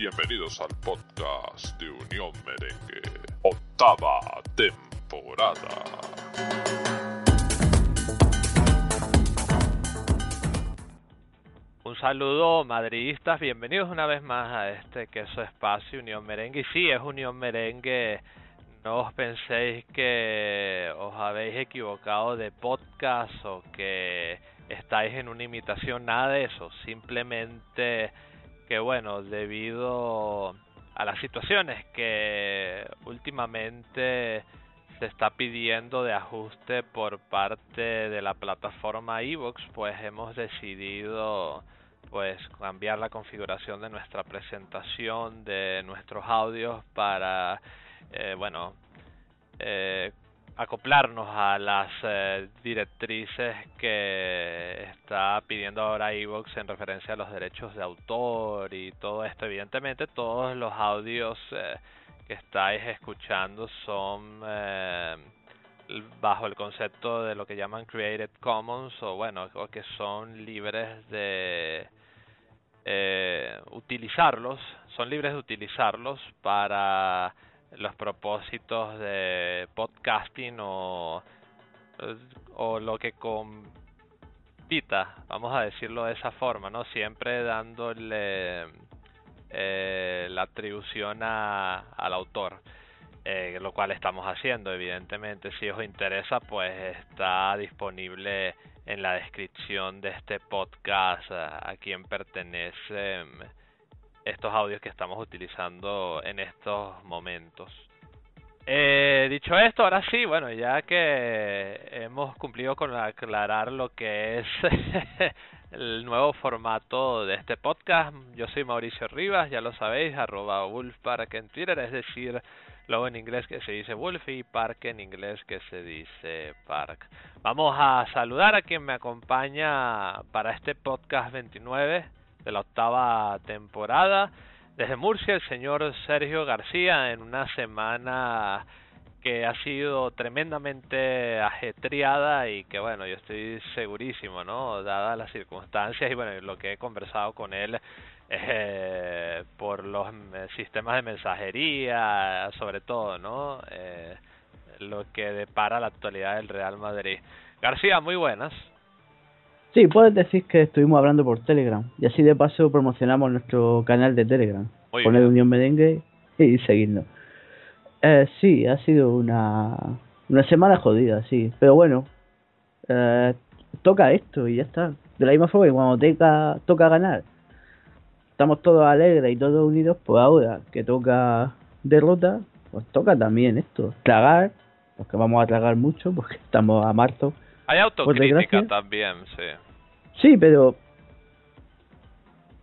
Bienvenidos al podcast de Unión Merengue, octava temporada. Un saludo madridistas, bienvenidos una vez más a este queso espacio Unión Merengue. Y sí, es Unión Merengue, no os penséis que os habéis equivocado de podcast o que estáis en una imitación, nada de eso, simplemente que bueno, debido a las situaciones que últimamente se está pidiendo de ajuste por parte de la plataforma Evox, pues hemos decidido pues cambiar la configuración de nuestra presentación de nuestros audios para eh, bueno eh, acoplarnos a las eh, directrices que está pidiendo ahora Evox en referencia a los derechos de autor y todo esto. Evidentemente todos los audios que estáis escuchando son bajo el concepto de lo que llaman Created Commons o bueno, o que son libres de eh, utilizarlos, son libres de utilizarlos para los propósitos de podcasting o, o lo que compita, vamos a decirlo de esa forma, ¿no? Siempre dándole eh, la atribución a, al autor. Eh, lo cual estamos haciendo evidentemente si os interesa pues está disponible en la descripción de este podcast a, quien pertenecen estos audios que estamos utilizando en estos momentos. Eh, dicho esto, ahora sí, bueno, ya que hemos cumplido con aclarar lo que es el nuevo formato de este podcast, yo soy Mauricio Rivas, ya lo sabéis, arroba Wolfpark en Twitter, es decir, luego en inglés que se dice Wolf y Park en inglés que se dice Park. Vamos a saludar a quien me acompaña para este podcast 29 de la octava temporada. Desde Murcia, el señor Sergio García, en una semana que ha sido tremendamente ajetreada y que bueno, yo estoy segurísimo, ¿no? Dadas las circunstancias y bueno, lo que he conversado con él eh, por los sistemas de mensajería, sobre todo, ¿no? Eh, lo que depara la actualidad del Real Madrid. García, muy buenas. Sí, puedes decir que estuvimos hablando por Telegram y así de paso promocionamos nuestro canal de Telegram. Poner Unión Merengue y seguirnos. Eh, sí, ha sido una, una semana jodida, sí. Pero bueno, eh, toca esto y ya está. De la misma forma que cuando toca, toca ganar, estamos todos alegres y todos unidos, pues ahora que toca derrota, pues toca también esto, tragar, porque vamos a tragar mucho, porque estamos a marzo. Hay autocrítica también, sí. Sí, pero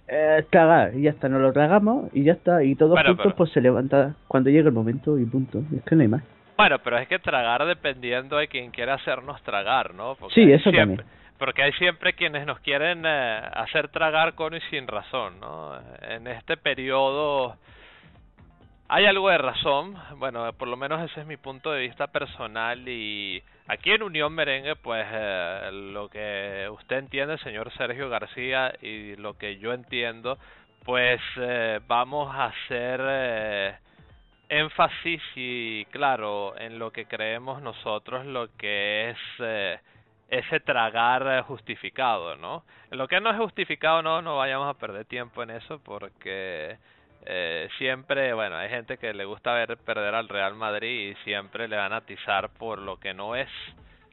eh, tragar y ya está, nos lo tragamos y ya está, y todos juntos pues se levanta cuando llegue el momento y punto, es que no hay más. Bueno, pero es que tragar dependiendo de quien quiera hacernos tragar, ¿no? Porque sí, eso también. Porque hay siempre quienes nos quieren eh, hacer tragar con y sin razón, ¿no? En este periodo hay algo de razón, bueno, por lo menos ese es mi punto de vista personal y aquí en Unión Merengue, pues eh, lo que usted entiende, señor Sergio García, y lo que yo entiendo, pues eh, vamos a hacer eh, énfasis y claro, en lo que creemos nosotros, lo que es ese tragar justificado, ¿no? En lo que no es justificado, no, no vayamos a perder tiempo en eso porque eh, siempre, bueno, hay gente que le gusta ver perder al Real Madrid y siempre le van a atizar por lo que no es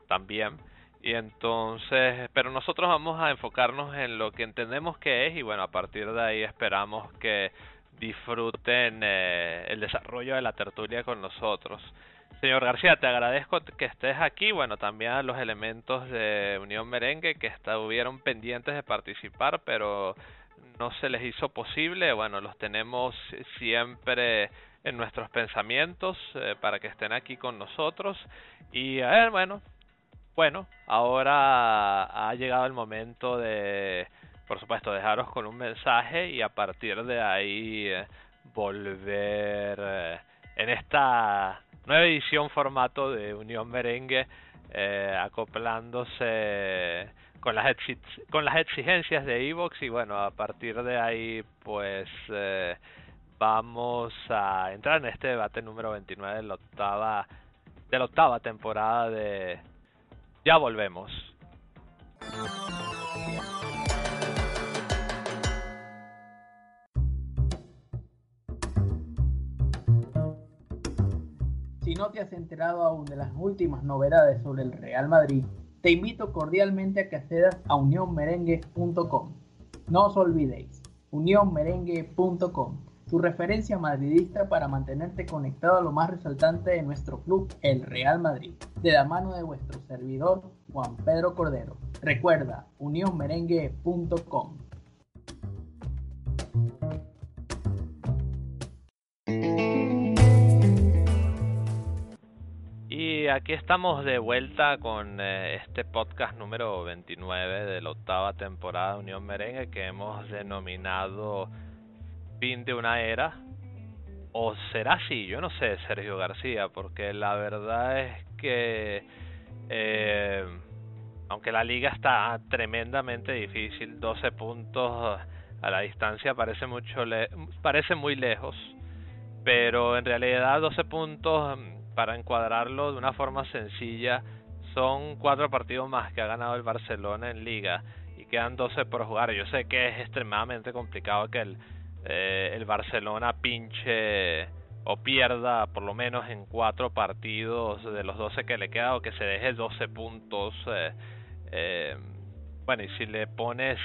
también. Y entonces, pero nosotros vamos a enfocarnos en lo que entendemos que es y bueno, a partir de ahí esperamos que disfruten eh, el desarrollo de la tertulia con nosotros. Señor García, te agradezco que estés aquí. Bueno, también a los elementos de Unión Merengue que estuvieron pendientes de participar, pero no se les hizo posible, bueno, los tenemos siempre en nuestros pensamientos eh, para que estén aquí con nosotros. Y a ver, bueno, bueno, ahora ha llegado el momento de, por supuesto, dejaros con un mensaje y a partir de ahí eh, volver eh, en esta nueva edición formato de Unión Merengue acoplándose con las con las exigencias de Evox y bueno a partir de ahí pues eh, vamos a entrar en este debate número 29 de la octava, de la octava temporada de Ya Volvemos. Si no te has enterado aún de las últimas novedades sobre el Real Madrid, te invito cordialmente a que accedas a unionmerengue.com. No os olvidéis, unionmerengue.com, tu referencia madridista para mantenerte conectado a lo más resaltante de nuestro club, el Real Madrid, de la mano de vuestro servidor, Juan Pedro Cordero. Recuerda, unionmerengue.com. aquí estamos de vuelta con eh, este podcast número 29 de la octava temporada de Unión Merengue que hemos denominado Fin de una era. ¿O será así? Yo no sé, Sergio García, porque la verdad es que eh, aunque la liga está tremendamente difícil, 12 puntos a la distancia parece mucho parece muy lejos, pero en realidad 12 puntos para encuadrarlo de una forma sencilla, son cuatro partidos más que ha ganado el Barcelona en liga y quedan 12 por jugar. Yo sé que es extremadamente complicado que el, eh, el Barcelona pinche o pierda por lo menos en cuatro partidos de los 12 que le queda o que se deje 12 puntos. Eh, eh, bueno, y si le pones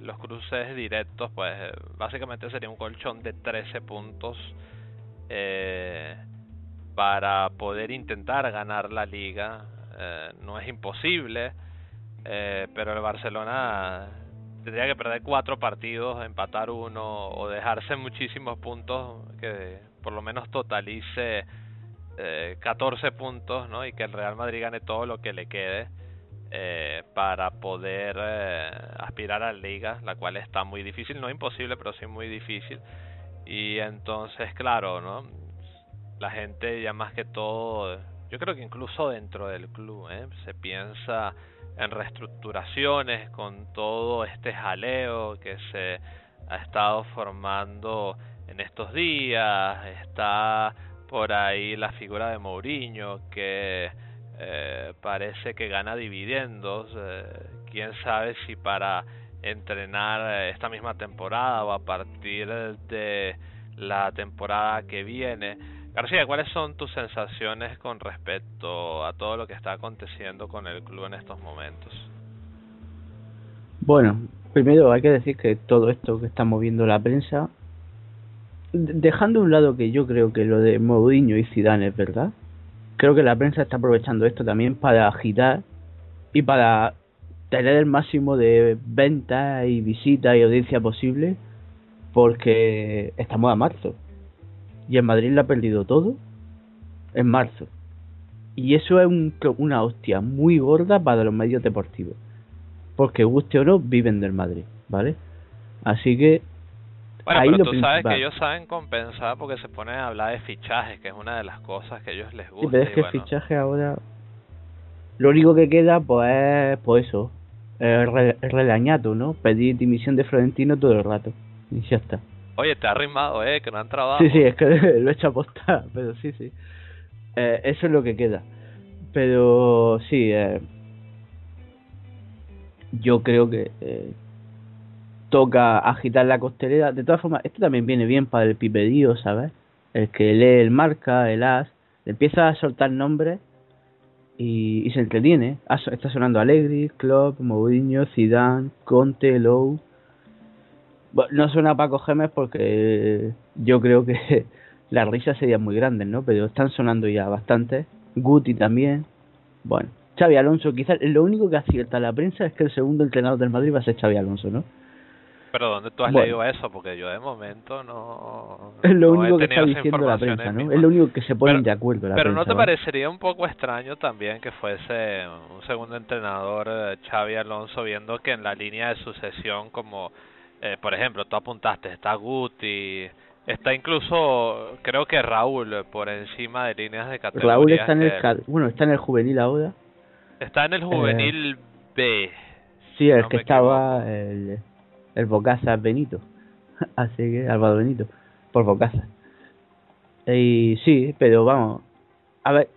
los cruces directos, pues básicamente sería un colchón de 13 puntos. Para poder intentar ganar la liga. Eh, no es imposible, eh, pero el Barcelona tendría que perder cuatro partidos, empatar uno o dejarse muchísimos puntos que por lo menos totalice eh, 14 puntos ¿no? y que el Real Madrid gane todo lo que le quede eh, para poder eh, aspirar a la liga, la cual está muy difícil, no imposible, pero sí muy difícil. Y entonces, claro, ¿no? La gente ya más que todo, yo creo que incluso dentro del club, ¿eh? se piensa en reestructuraciones con todo este jaleo que se ha estado formando en estos días, está por ahí la figura de Mourinho que eh, parece que gana dividendos, eh, quién sabe si para entrenar esta misma temporada o a partir de la temporada que viene García, ¿cuáles son tus sensaciones con respecto a todo lo que está aconteciendo con el club en estos momentos? Bueno, primero hay que decir que todo esto que estamos viendo la prensa, dejando a un lado que yo creo que lo de Mourinho y Zidane es verdad, creo que la prensa está aprovechando esto también para agitar y para tener el máximo de ventas y visitas y audiencia posible porque estamos a marzo y en Madrid le ha perdido todo en marzo. Y eso es un, una hostia muy gorda para los medios deportivos. Porque guste o no, viven del Madrid, ¿vale? Así que... Bueno, pero tú sabes que ellos saben compensar porque se ponen a hablar de fichajes, que es una de las cosas que a ellos les gusta. Sí, pero es que el fichaje ahora... Lo único que queda, pues, es, pues eso, el, relañato, ¿no? Pedir dimisión de Florentino todo el rato. Y ya está. Oye, te ha rimado, eh, que no han trabajado. Sí, sí, es que lo he hecho a posta, pero sí, sí. Eh, eso es lo que queda. Pero sí, eh, yo creo que eh, toca agitar la costelera. De todas formas, esto también viene bien para el pipedío, ¿sabes? El que lee el marca, el as, empieza a soltar nombres y, y se entretiene. Ah, está sonando Allegri, Klopp, Mourinho, Zidane, Conte, Lowe no suena Paco Gemes porque yo creo que las risas serían muy grandes, ¿no? Pero están sonando ya bastante. Guti también. Bueno, Xavi Alonso, quizás lo único que acierta la prensa es que el segundo entrenador del Madrid va a ser Xavi Alonso, ¿no? Pero ¿dónde tú has leído eso? Porque yo de momento no. Es lo único que está diciendo la prensa, ¿no? Es lo único que se ponen de acuerdo. pero ¿no te parecería un poco extraño también que fuese un segundo entrenador eh, Xavi Alonso viendo que en la línea de sucesión como eh, por ejemplo, tú apuntaste, está Guti, está incluso, creo que Raúl por encima de líneas de categoría. Raúl está en el, bueno, está en el juvenil ahora. Está en el juvenil eh, B. Sí, el que estaba el, el Bocasa Benito. Así que, Álvaro Benito. por Bocasa. Y sí, pero vamos, a ver,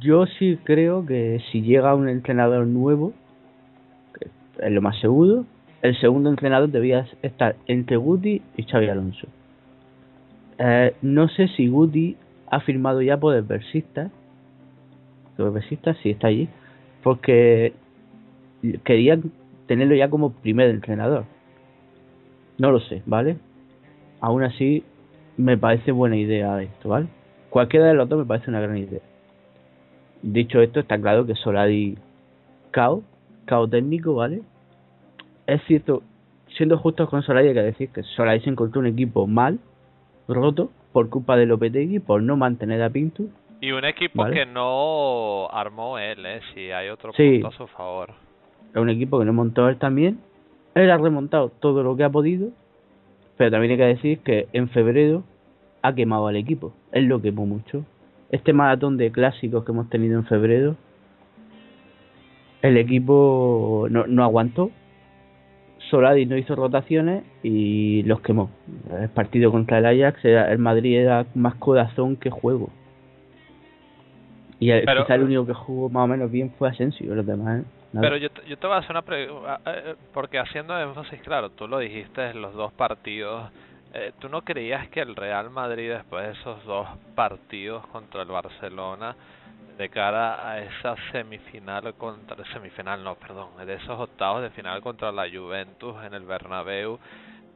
yo sí creo que si llega un entrenador nuevo, es lo más seguro, el segundo entrenador debía estar entre Guti y Xavi Alonso. Eh, no sé si Guti ha firmado ya por el Versista. El Versista sí está allí. Porque querían tenerlo ya como primer entrenador. No lo sé, ¿vale? Aún así, me parece buena idea esto, ¿vale? Cualquiera de los dos me parece una gran idea. Dicho esto, está claro que Solari cao, cao técnico, ¿vale? Es cierto, siendo justos con Solari hay que decir que Solari se encontró un equipo mal, roto, por culpa de Lopetegui, por no mantener a Pinto. Y un equipo que no armó él, ¿eh? Si hay otro punto a su favor. Es un equipo que no montó él también. Él ha remontado todo lo que ha podido, pero también hay que decir que en febrero ha quemado al equipo. Él lo quemó mucho este maratón de clásicos que hemos tenido en febrero, el equipo no, no aguantó. Soladi no hizo rotaciones y los quemó. El partido contra el Ajax, el Madrid era más corazón que juego. Y el, quizá el único que jugó más o menos bien fue Asensio, los demás. ¿eh? Pero yo, yo te voy a hacer una pregunta, eh, porque haciendo énfasis, claro, tú lo dijiste en los dos partidos eh, ¿Tú no creías que el Real Madrid después de esos dos partidos contra el Barcelona, de cara a esa semifinal contra semifinal, no, perdón, de esos octavos de final contra la Juventus en el Bernabéu,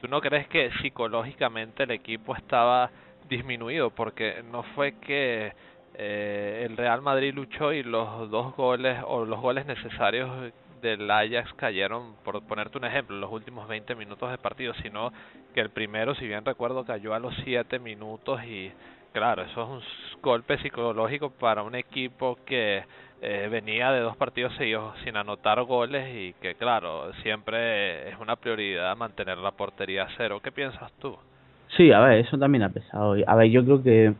¿tú no crees que psicológicamente el equipo estaba disminuido? Porque no fue que eh, el Real Madrid luchó y los dos goles o los goles necesarios del Ajax cayeron, por ponerte un ejemplo, los últimos 20 minutos de partido, sino que el primero, si bien recuerdo, cayó a los 7 minutos y claro, eso es un golpe psicológico para un equipo que eh, venía de dos partidos seguidos sin anotar goles y que claro, siempre es una prioridad mantener la portería a cero. ¿Qué piensas tú? Sí, a ver, eso también ha pesado. A ver, yo creo que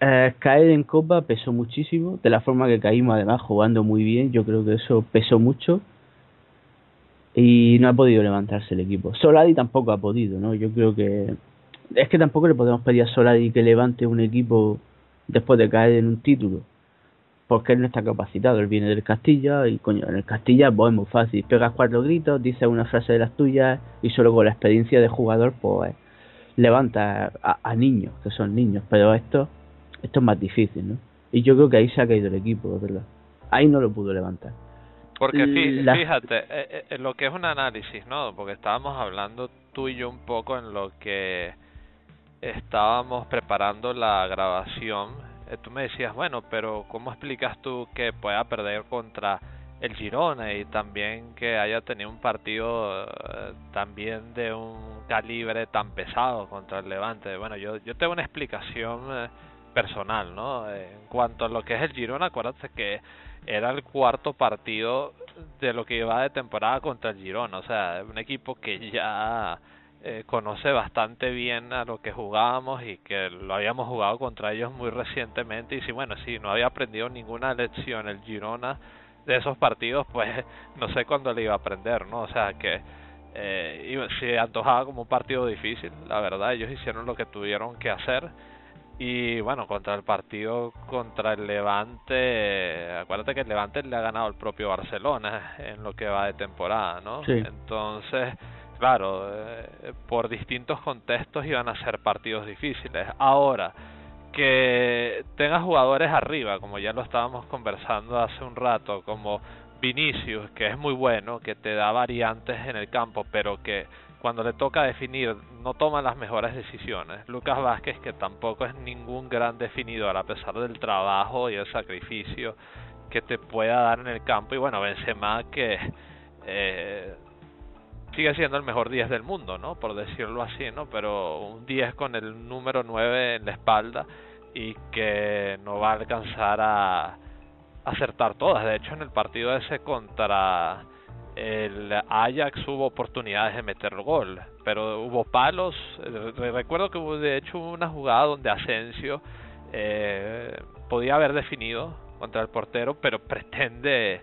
eh, caer en Copa pesó muchísimo, de la forma que caímos además jugando muy bien, yo creo que eso pesó mucho y no ha podido levantarse el equipo. Soladi tampoco ha podido, ¿no? Yo creo que es que tampoco le podemos pedir a Soladi que levante un equipo después de caer en un título, porque él no está capacitado, él viene del Castilla y coño, en el Castilla pues es muy fácil, pegas cuatro gritos, dices una frase de las tuyas y solo con la experiencia de jugador pues levanta a, a niños, que son niños, pero esto esto es más difícil, ¿no? Y yo creo que ahí se ha caído el equipo, ¿verdad? Ahí no lo pudo levantar. Porque fíjate, eh, eh, en lo que es un análisis, ¿no? Porque estábamos hablando tú y yo un poco en lo que estábamos preparando la grabación. Eh, tú me decías, bueno, pero ¿cómo explicas tú que pueda perder contra el Girona y también que haya tenido un partido también de un calibre tan pesado contra el Levante? Bueno, yo, yo tengo una explicación personal, ¿no? En cuanto a lo que es el Girona, acuérdate que era el cuarto partido de lo que iba de temporada contra el Girona, o sea, un equipo que ya eh, conoce bastante bien a lo que jugábamos y que lo habíamos jugado contra ellos muy recientemente y si bueno, si no había aprendido ninguna lección el Girona de esos partidos, pues no sé cuándo le iba a aprender, ¿no? O sea que eh, se antojaba como un partido difícil, la verdad, ellos hicieron lo que tuvieron que hacer y bueno, contra el partido contra el Levante, acuérdate que el Levante le ha ganado el propio Barcelona en lo que va de temporada, ¿no? Entonces, claro, eh, por distintos contextos iban a ser partidos difíciles. Ahora, que tenga jugadores arriba, como ya lo estábamos conversando hace un rato, como Vinicius, que es muy bueno, que te da variantes en el campo, pero que cuando le toca definir no toma las mejores decisiones. Lucas Vázquez que tampoco es ningún gran definidor a pesar del trabajo y el sacrificio que te pueda dar en el campo y bueno Benzema que eh, sigue siendo el mejor 10 del mundo, ¿no? Por decirlo así, ¿no? Pero un 10 con el número 9 en la espalda y que no va a alcanzar a acertar todas. De hecho, en el partido ese contra el Ajax hubo oportunidades de meter gol, pero hubo palos. Recuerdo que hubo de hecho una jugada donde Asensio eh, podía haber definido contra el portero, pero pretende,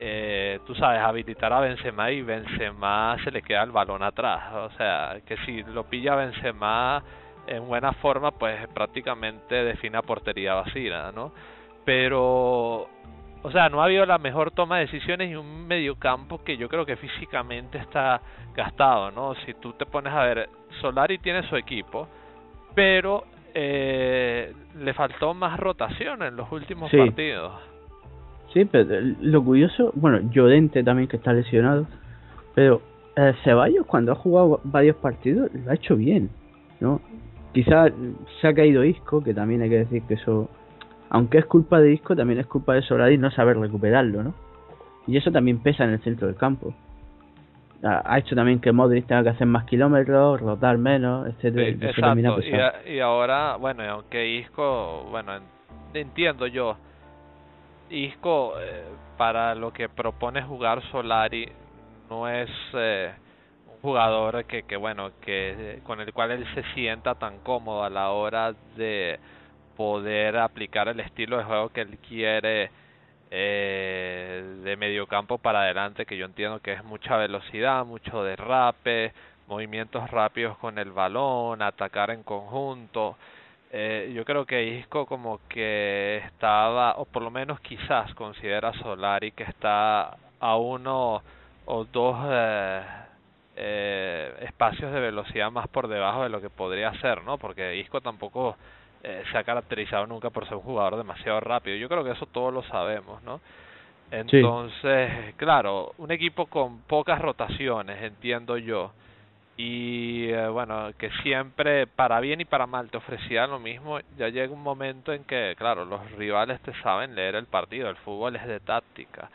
eh, tú sabes, habilitar a Benzema y Benzema se le queda el balón atrás. O sea, que si lo pilla Benzema en buena forma, pues prácticamente define a portería vacía, ¿no? Pero, o sea, no ha habido la mejor toma de decisiones y un mediocampo que yo creo que físicamente está gastado, ¿no? Si tú te pones a ver, Solari tiene su equipo, pero eh, le faltó más rotación en los últimos partidos. Sí, pero lo curioso, bueno, Llorente también que está lesionado, pero eh, Ceballos cuando ha jugado varios partidos lo ha hecho bien, ¿no? Quizá se ha caído Isco, que también hay que decir que eso, aunque es culpa de Isco, también es culpa de Solari no saber recuperarlo, ¿no? Y eso también pesa en el centro del campo. Ha hecho también que Modric tenga que hacer más kilómetros, rotar menos, etcétera. exacto. Y, ahora, bueno, aunque Isco, bueno, entiendo yo, Isco eh, para lo que propone jugar Solari no es eh, un jugador que, que bueno que con el cual él se sienta tan cómodo a la hora de poder aplicar el estilo de juego que él quiere eh, de mediocampo para adelante que yo entiendo que es mucha velocidad mucho derrape movimientos rápidos con el balón atacar en conjunto eh, yo creo que Isco como que estaba o por lo menos quizás considera Solari que está a uno o dos eh, eh, espacios de velocidad más por debajo de lo que podría ser, ¿no? Porque Isco tampoco eh, se ha caracterizado nunca por ser un jugador demasiado rápido. Yo creo que eso todos lo sabemos, ¿no? Entonces, claro, un equipo con pocas rotaciones, entiendo yo, y eh, bueno, que siempre, para bien y para mal, te ofrecía lo mismo, ya llega un momento en que, claro, los rivales te saben leer el partido, el fútbol es de táctica.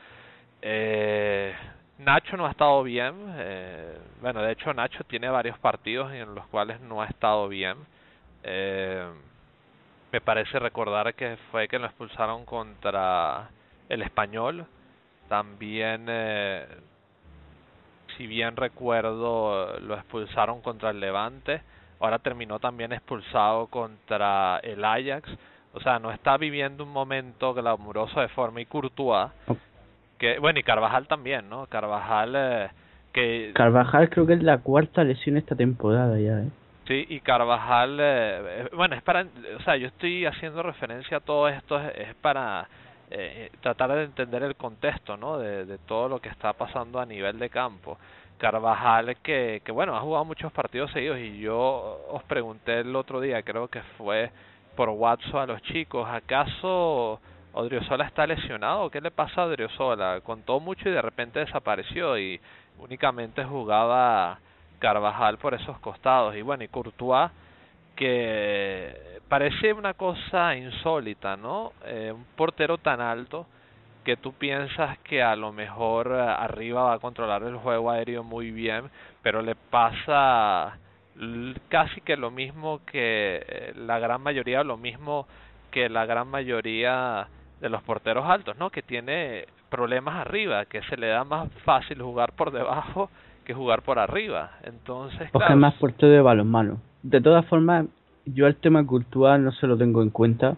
Eh, Nacho no ha estado bien. Eh, bueno, de hecho Nacho tiene varios partidos en los cuales no ha estado bien. Eh, me parece recordar que fue que lo expulsaron contra el español. También, eh, si bien recuerdo, lo expulsaron contra el Levante. Ahora terminó también expulsado contra el Ajax. O sea, no está viviendo un momento glamuroso de forma y Courtois que bueno y Carvajal también no Carvajal eh, que Carvajal creo que es la cuarta lesión esta temporada ya ¿eh? sí y Carvajal eh, eh, bueno es para o sea yo estoy haciendo referencia a todo esto es, para eh, tratar de entender el contexto no de, de todo lo que está pasando a nivel de campo Carvajal que que bueno ha jugado muchos partidos seguidos y yo os pregunté el otro día creo que fue por WhatsApp a los chicos acaso Odriozola está lesionado, ¿qué le pasa a Odriozola? Contó mucho y de repente desapareció y únicamente jugaba Carvajal por esos costados. Y bueno, y Courtois, que parece una cosa insólita, ¿no? Eh, un portero tan alto que tú piensas que a lo mejor arriba va a controlar el juego aéreo muy bien, pero le pasa casi que lo mismo que eh, la gran mayoría, lo mismo que la gran mayoría de los porteros altos, ¿no? Que tiene problemas arriba, que se le da más fácil jugar por debajo que jugar por arriba. Entonces, Porque es más portero de balonmano. De todas formas, yo el tema cultural no se lo tengo en cuenta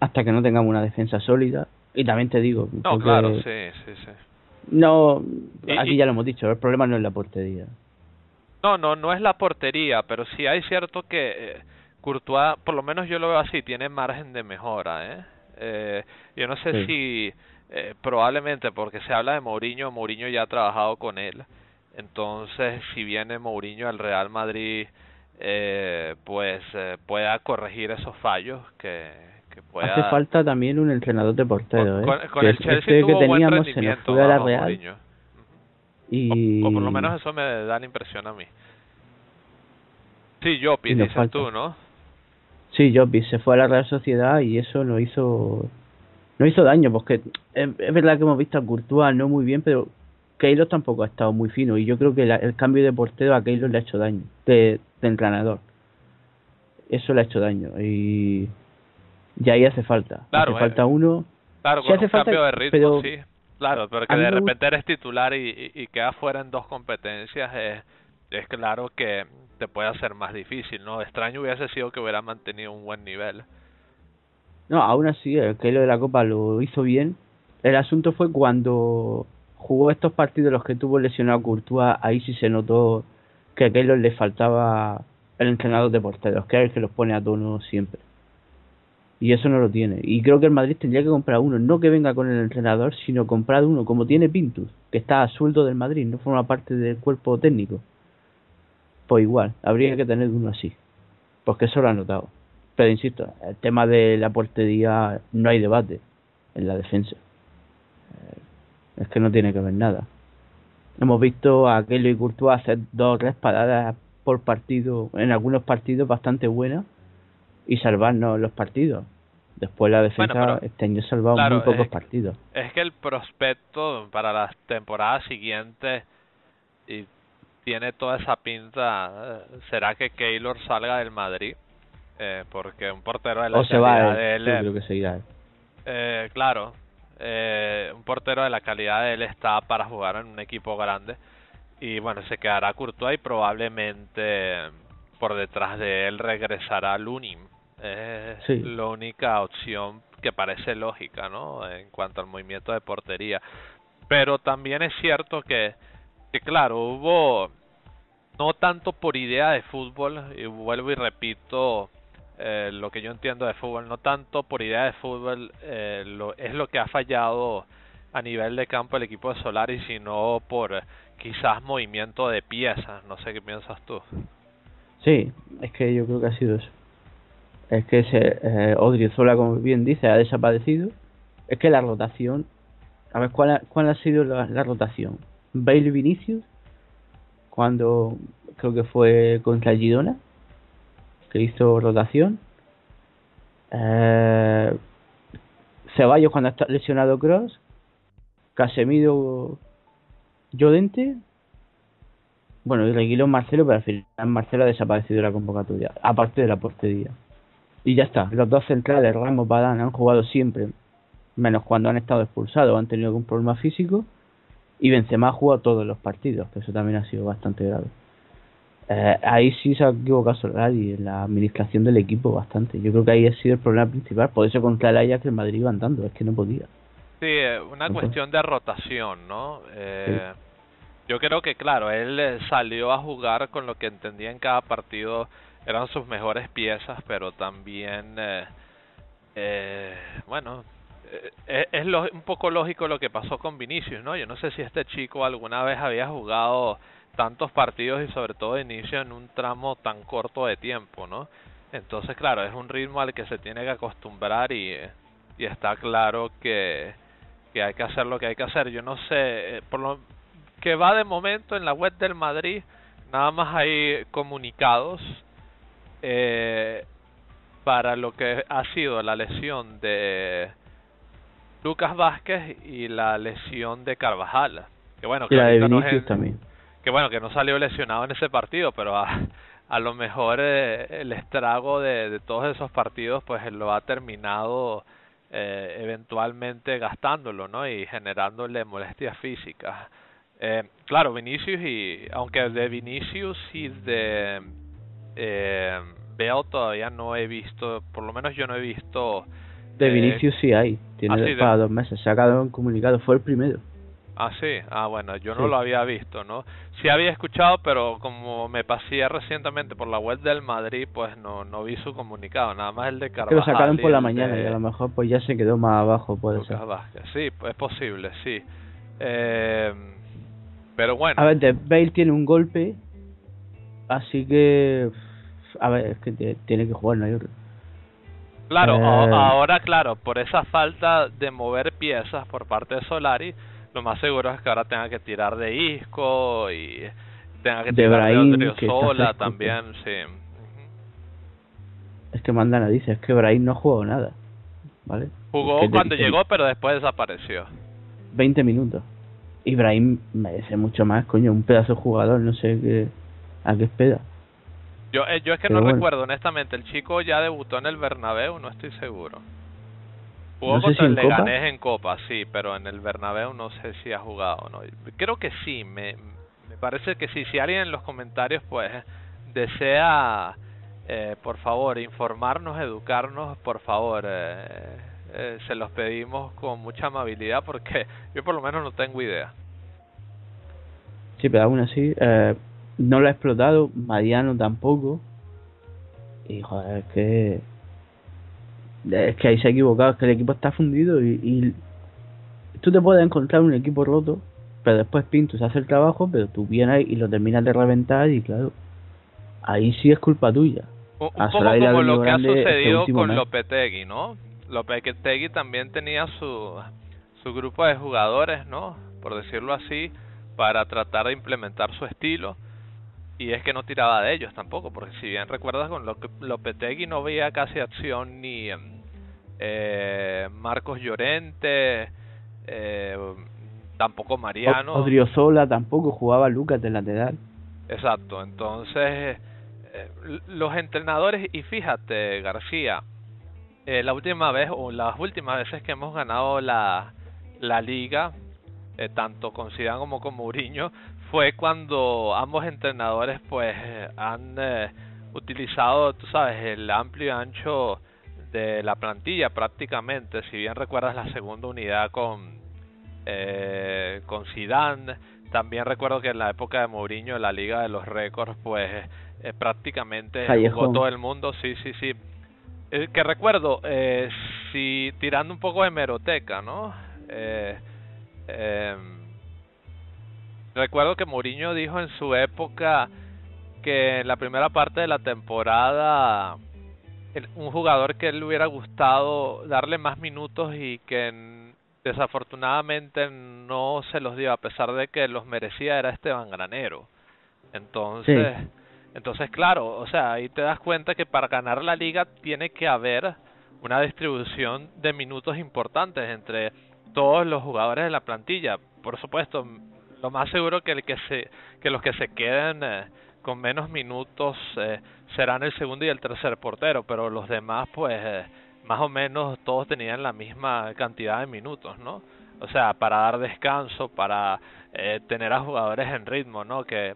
hasta que no tengamos una defensa sólida. Y también te digo. No, claro, sí, sí, sí. No, aquí ya lo hemos dicho, el problema no es la portería. No, no, no es la portería, pero sí hay cierto que eh, Courtois, por lo menos yo lo veo así, tiene margen de mejora, ¿eh? Eh, yo no sé si eh, probablemente porque se habla de Mourinho, Mourinho ya ha trabajado con él. Entonces, si viene Mourinho al Real Madrid, eh, pues eh, pueda corregir esos fallos que, que pueda... Hace falta también un entrenador de portero, ¿eh? Con, el Chelsea este tuvo que teníamos buen rendimiento, se la Real. Y... O, por lo menos eso me da la impresión a mí. Sí, yo dices tú, ¿no? Sí, Jobby se fue a la Real Sociedad y eso no hizo no hizo daño, porque es, verdad que hemos visto a Courtois no muy bien, pero Keylor tampoco ha estado muy fino y yo creo que el cambio de portero a Keylor le ha hecho daño, de, de entrenador. Eso le ha hecho daño y, y ahí hace falta. Claro, hace falta eh, uno. Claro, con un cambio de ritmo, sí. Claro, pero que de repente eres titular y, y, y quedas fuera en dos competencias es, es claro que te puede hacer más difícil, ¿no? Extraño hubiese sido que hubiera mantenido un buen nivel. No, aún así, el que lo de la Copa lo hizo bien. El asunto fue cuando jugó estos partidos los que tuvo lesionado Courtois, ahí sí se notó que a Keylor le faltaba el entrenador de porteros, que es el que los pone a tono siempre. Y eso no lo tiene. Y creo que el Madrid tendría que comprar uno, no que venga con el entrenador, sino comprar uno como tiene Pintus, que está a sueldo del Madrid, no forma parte del cuerpo técnico. Pues igual, habría que tener uno así. Porque eso lo ha notado. Pero insisto, el tema de la portería no hay debate en la defensa. Es que no tiene que ver nada. Hemos visto a Kelly y Courtois hacer dos o tres paradas por partido, en algunos partidos bastante buenas, y salvarnos los partidos. Después la defensa este año ha salvado muy pocos partidos. Es que el prospecto para las temporadas siguientes y tiene toda esa pinta. Eh, ¿Será que Keylor salga del Madrid? Eh, porque un portero de la o se va de él. creo que se irá. Eh, claro, eh, un portero de la calidad de él está para jugar en un equipo grande. Y bueno, se quedará Courtois y probablemente por detrás de él regresará Lunin. Es la única opción que parece lógica, ¿no? En cuanto al movimiento de portería. Pero también es cierto que, que claro, hubo no tanto por idea de fútbol, y vuelvo y repito, eh, lo que yo entiendo de fútbol, no tanto por idea de fútbol, eh, lo, es lo que ha fallado a nivel de campo el equipo de Solari, sino por quizás movimiento de piezas. No sé qué piensas tú. Sí, es que yo creo que ha sido eso. Es que ese eh, Odriozola, como bien dice, ha desaparecido. Es que la rotación. A ver, ¿cuál ha, cuál ha sido la, rotación? Bale Vinicius, cuando creo que fue contra Girona que hizo rotación. Eh, Ceballos cuando está lesionado Cross. Casemiro Llorente. Bueno, y Reguilón Marcelo, pero al final Marcelo ha desaparecido de la convocatoria, aparte de la portería. Y ya está, los dos centrales, Ramos Badán, han jugado siempre, menos cuando han estado expulsados, han tenido algún problema físico. Y Benzema ha jugado todos los partidos, que eso también ha sido bastante grave. Eh, ahí sí se ha equivocado Solari en la administración del equipo bastante. Yo creo que ahí ha sido el problema principal. Por eso contra el Ajax el Madrid iba andando, es que no podía. Sí, eh, una cuestión de rotación, ¿no? Eh, Yo creo que, claro, él eh, salió a jugar con lo que entendía en cada partido eran sus mejores piezas, pero también, eh, bueno, es, lo, un poco lógico lo que pasó con Vinicius, ¿no? Yo no sé si este chico alguna vez había jugado tantos partidos y sobre todo inicio en un tramo tan corto de tiempo, ¿no? Entonces, claro, es un ritmo al que se tiene que acostumbrar y, y está claro que, que hay que hacer lo que hay que hacer. Yo no sé, eh, por lo que va de momento en la web del Madrid, nada más hay comunicados eh, para lo que ha sido la lesión de Lucas Vázquez y la lesión de Carvajal. Que bueno, que la de Vinicius también que bueno, que no salió lesionado en ese partido, pero a, a lo mejor eh, el estrago de, de, todos esos partidos pues lo ha terminado eh, eventualmente gastándolo, ¿no? Y generándole molestias físicas. Eh, claro, Vinicius y aunque de Vinicius y de eh, Bell todavía no he visto, por lo menos yo no he visto. De Vinicius sí hay, tiene ah, para dos meses, se ha quedado un comunicado, fue el primero. Ah, sí. Ah, bueno, yo no lo había visto, ¿no? Sí había escuchado, pero como me pasé recientemente por la web del Madrid, pues no no vi su comunicado, nada más el de Carvajal. Lo sacaron por la mañana y a lo mejor pues ya se quedó más abajo, puede ser. Sí, es posible, sí. Eh, pero bueno. A ver, Bale tiene un golpe, así que... A ver, es que tiene que jugar, no hay otro. Claro, eh, ahora claro, por esa falta de mover piezas por parte de Solari, lo más seguro es que ahora tenga que tirar de Isco y tenga que tirar de otro sola también, sí. Es que Mandana dice, es que Brahim no jugó nada, ¿vale? Jugó cuando llegó, pero después desapareció. 20 minutos. Ibrahim merece mucho más, coño, un pedazo de jugador, no sé qué, a qué espera. Yo, eh, yo es que no recuerdo, honestamente, el chico ya debutó en el Bernabéu, no estoy seguro. Jugó contra el Leganés en Copa, sí, pero en el Bernabéu no sé si ha jugado no. Creo que sí, me, me parece que sí. Si alguien en los comentarios pues desea, eh, por favor, informarnos, educarnos, por favor, eh, eh, se los pedimos con mucha amabilidad porque yo por lo menos no tengo idea. Sí, pero aún así, eh, no lo ha explotado, Mariano tampoco. Y joder, es que. Es que ahí se ha equivocado, es que el equipo está fundido y, y tú te puedes encontrar un equipo roto, pero después Pintus hace el trabajo, pero tú vienes y lo terminas de reventar y claro, ahí sí es culpa tuya. Un, poco como lo que ha este sucedido con Lopetegui, ¿no? Lopetegui también tenía su, su grupo de jugadores, ¿no? Por decirlo así, para tratar de implementar su estilo y es que no tiraba de ellos tampoco, porque si bien recuerdas con Lopetegui no veía casi acción ni eh, Marcos Llorente, eh, tampoco Mariano. Odriozola tampoco jugaba Lucas de lateral. Exacto, entonces eh, los entrenadores, y fíjate García, eh, la última vez o las últimas veces que hemos ganado la, la liga, eh, tanto con Zidane como con Mourinho, fue cuando ambos entrenadores pues han eh, utilizado, tú sabes, el amplio y ancho de la plantilla prácticamente. Si bien recuerdas la segunda unidad con eh, con Zidane, también recuerdo que en la época de Mourinho, la Liga de los Récords, pues eh, prácticamente jugó todo el mundo. Sí, sí, sí. Eh, que recuerdo, eh, si tirando un poco de meroteca, ¿no? Eh, eh, recuerdo que Mourinho dijo en su época que en la primera parte de la temporada un jugador que él le hubiera gustado darle más minutos y que desafortunadamente no se los dio a pesar de que los merecía era Esteban Granero. Entonces, entonces claro, o sea, ahí te das cuenta que para ganar la liga tiene que haber una distribución de minutos importantes entre todos los jugadores de la plantilla. Por supuesto, lo más seguro que el que se que los que se queden eh, con menos minutos eh, serán el segundo y el tercer portero, pero los demás pues eh, más o menos todos tenían la misma cantidad de minutos, ¿no? O sea, para dar descanso, para eh, tener a jugadores en ritmo, ¿no? Que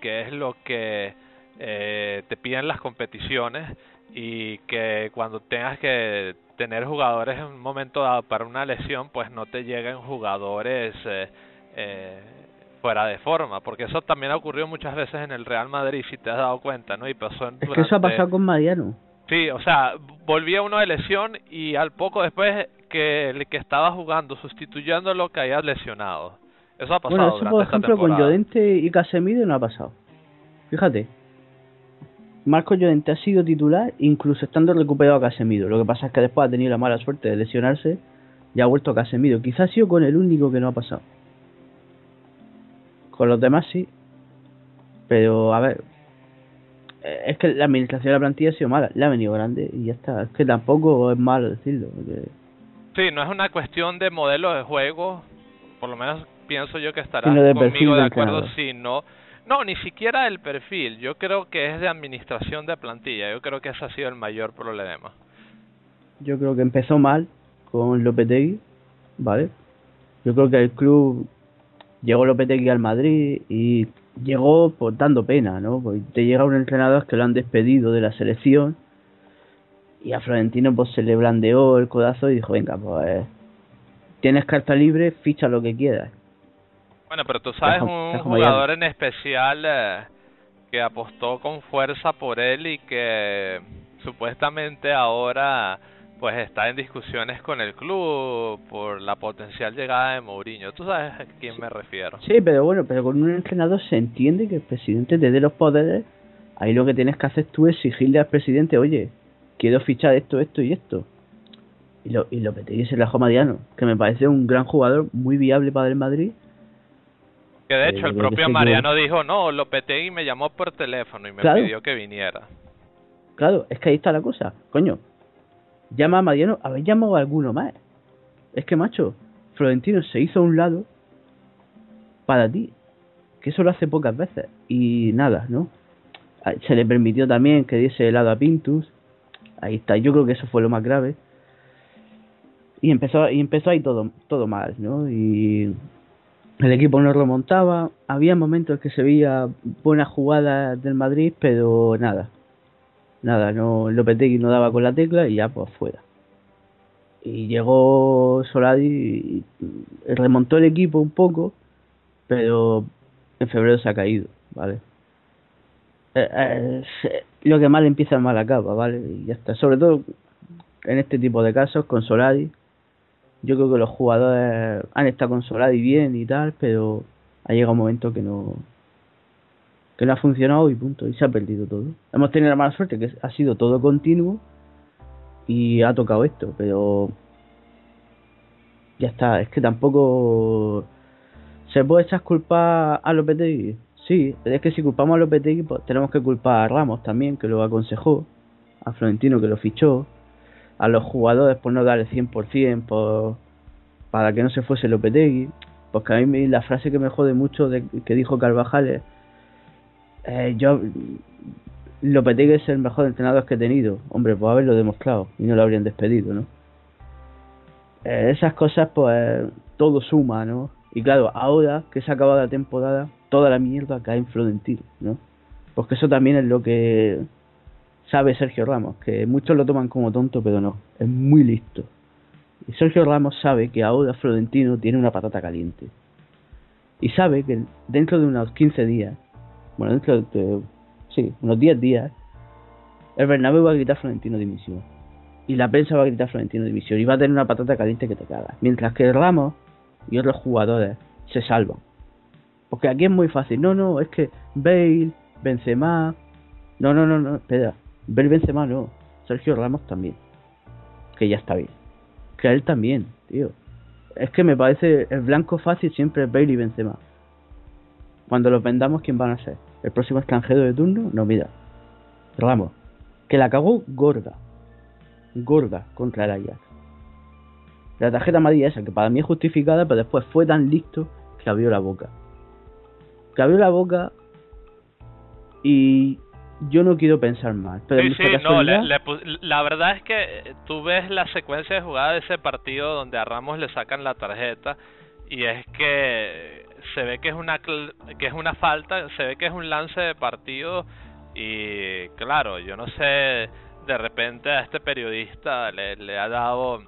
que es lo que te piden las competiciones y que cuando tengas que tener jugadores en un momento dado para una lesión, pues no te lleguen jugadores eh, eh, fuera de forma, porque eso también ha ocurrido muchas veces en el Real Madrid, si te has dado cuenta, ¿no? Y pasó es que eso ha pasado con Mariano. Sí, o sea, volvía uno de lesión y al poco después que el que estaba jugando, sustituyendo lo que había lesionado. Eso ha pasado. Bueno, eso por ejemplo con Llorente y Casemiro no ha pasado. Fíjate, Marco Llorente ha sido titular incluso estando recuperado a Casemiro. Lo que pasa es que después ha tenido la mala suerte de lesionarse y ha vuelto a Casemiro. Quizás ha sido con el único que no ha pasado. Con los demás sí. Pero a ver. Eh, es que la administración de la plantilla ha sido mala. Le ha venido grande y ya está. Es que tampoco es malo decirlo. Sí, no es una cuestión de modelo de juego. Por lo menos pienso yo que estará conmigo de acuerdo si no no, ni siquiera el perfil. Yo creo que es de administración de plantilla. Yo creo que ese ha sido el mayor problema. Yo creo que empezó mal con Lopetegui, ¿vale? Yo creo que el club llegó Lopetegui al Madrid y llegó por dando pena, ¿no? Porque te llega un entrenador que lo han despedido de la selección y a Florentino pues se le blandeó el codazo y dijo, venga, pues tienes carta libre, ficha lo que quieras. Bueno, pero tú sabes un jugador en especial eh, que apostó con fuerza por él y que supuestamente ahora pues está en discusiones con el club por la potencial llegada de Mourinho. ¿Tú sabes a quién me refiero? Sí, pero bueno, pero con un entrenador se entiende que el presidente te dé los poderes. Ahí lo que tienes que hacer tú es exigirle al presidente, oye, quiero fichar esto, esto y esto. Y lo, y lo que te dice el Mariano, que me parece un gran jugador, muy viable para el Madrid que de hecho el propio Mariano dijo, no, Lopetegui me llamó por teléfono y me pidió que viniera. Claro, es que ahí está la cosa. Coño, llama a Mariano, habéis llamado a alguno más. Es que, macho, Florentino se hizo a un lado para ti. Que eso lo hace pocas veces. Y nada, ¿no? Ah, se le permitió también que diese helado a Pintus. Ahí está, yo creo que eso fue lo más grave. Y empezó, y empezó ahí todo, todo mal, ¿no? Y el equipo no remontaba, había momentos que se veía buenas jugadas del Madrid, pero nada, nada, no Lopetegui no daba con la tecla y ya pues fuera. Y llegó Solari y remontó el equipo un poco, pero en febrero se ha caído, ¿vale? eh, lo que mal empieza mal acaba, ¿vale? Y ya está. Sobre todo en este tipo de casos con Solari. Yo creo que los jugadores han estado con Solari bien y tal, pero ha llegado un momento que no que no ha funcionado y punto, y se ha perdido todo. Hemos tenido la mala suerte que ha sido todo continuo y ha tocado esto, pero ya está, es que tampoco se puede echar culpa a Lopetegui. Sí, es que si culpamos a Lopetegui, pues tenemos que culpar a Ramos también, que lo aconsejó, a Florentino, que lo fichó, a los jugadores por no dar el 100% por, para que no se fuese Lopetegui. Porque a mí la frase que me jode mucho de, que dijo Carvajal es eh, yo Lopetegui es el mejor entrenador que he tenido. Hombre, pues haberlo demostrado y no lo habrían despedido, ¿no? Eh, esas cosas, pues todo suma, ¿no? Y claro, ahora que se ha acabado la temporada, toda la mierda cae en Florentino, ¿no? Porque eso también es lo que sabe Sergio Ramos, que muchos lo toman como tonto, pero no, es muy listo. Y Sergio Ramos sabe que ahora Florentino tiene una patata caliente. Y sabe que dentro de unos 15 días, bueno, dentro de sí, unos 10 días, el Bernabéu va a gritar Florentino dimisión. Y la prensa va a gritar Florentino dimisión. Y va a tener una patata caliente que te caga. Mientras que Ramos y otros jugadores se salvan. Porque aquí es muy fácil. No, no, es que Bale, Benzema... No, no, no, no, espera. Bale, Benzema no. Sergio Ramos también. Que ya está bien. Que él también, tío. Es que me parece el blanco fácil siempre es Bale y Benzema. Cuando los vendamos, ¿quién van a ser? El próximo extranjero de turno, no, mira, Ramos, que la cagó gorda, gorda contra el Ajax. La tarjeta amarilla esa, que para mí es justificada, pero después fue tan listo que abrió la boca. Que abrió la boca y yo no quiero pensar mal. Pero sí, sí, no, la verdad es que tú ves la secuencia de jugada de ese partido donde a Ramos le sacan la tarjeta y es que se ve que es una que es una falta, se ve que es un lance de partido y claro, yo no sé, de repente a este periodista le, le ha dado,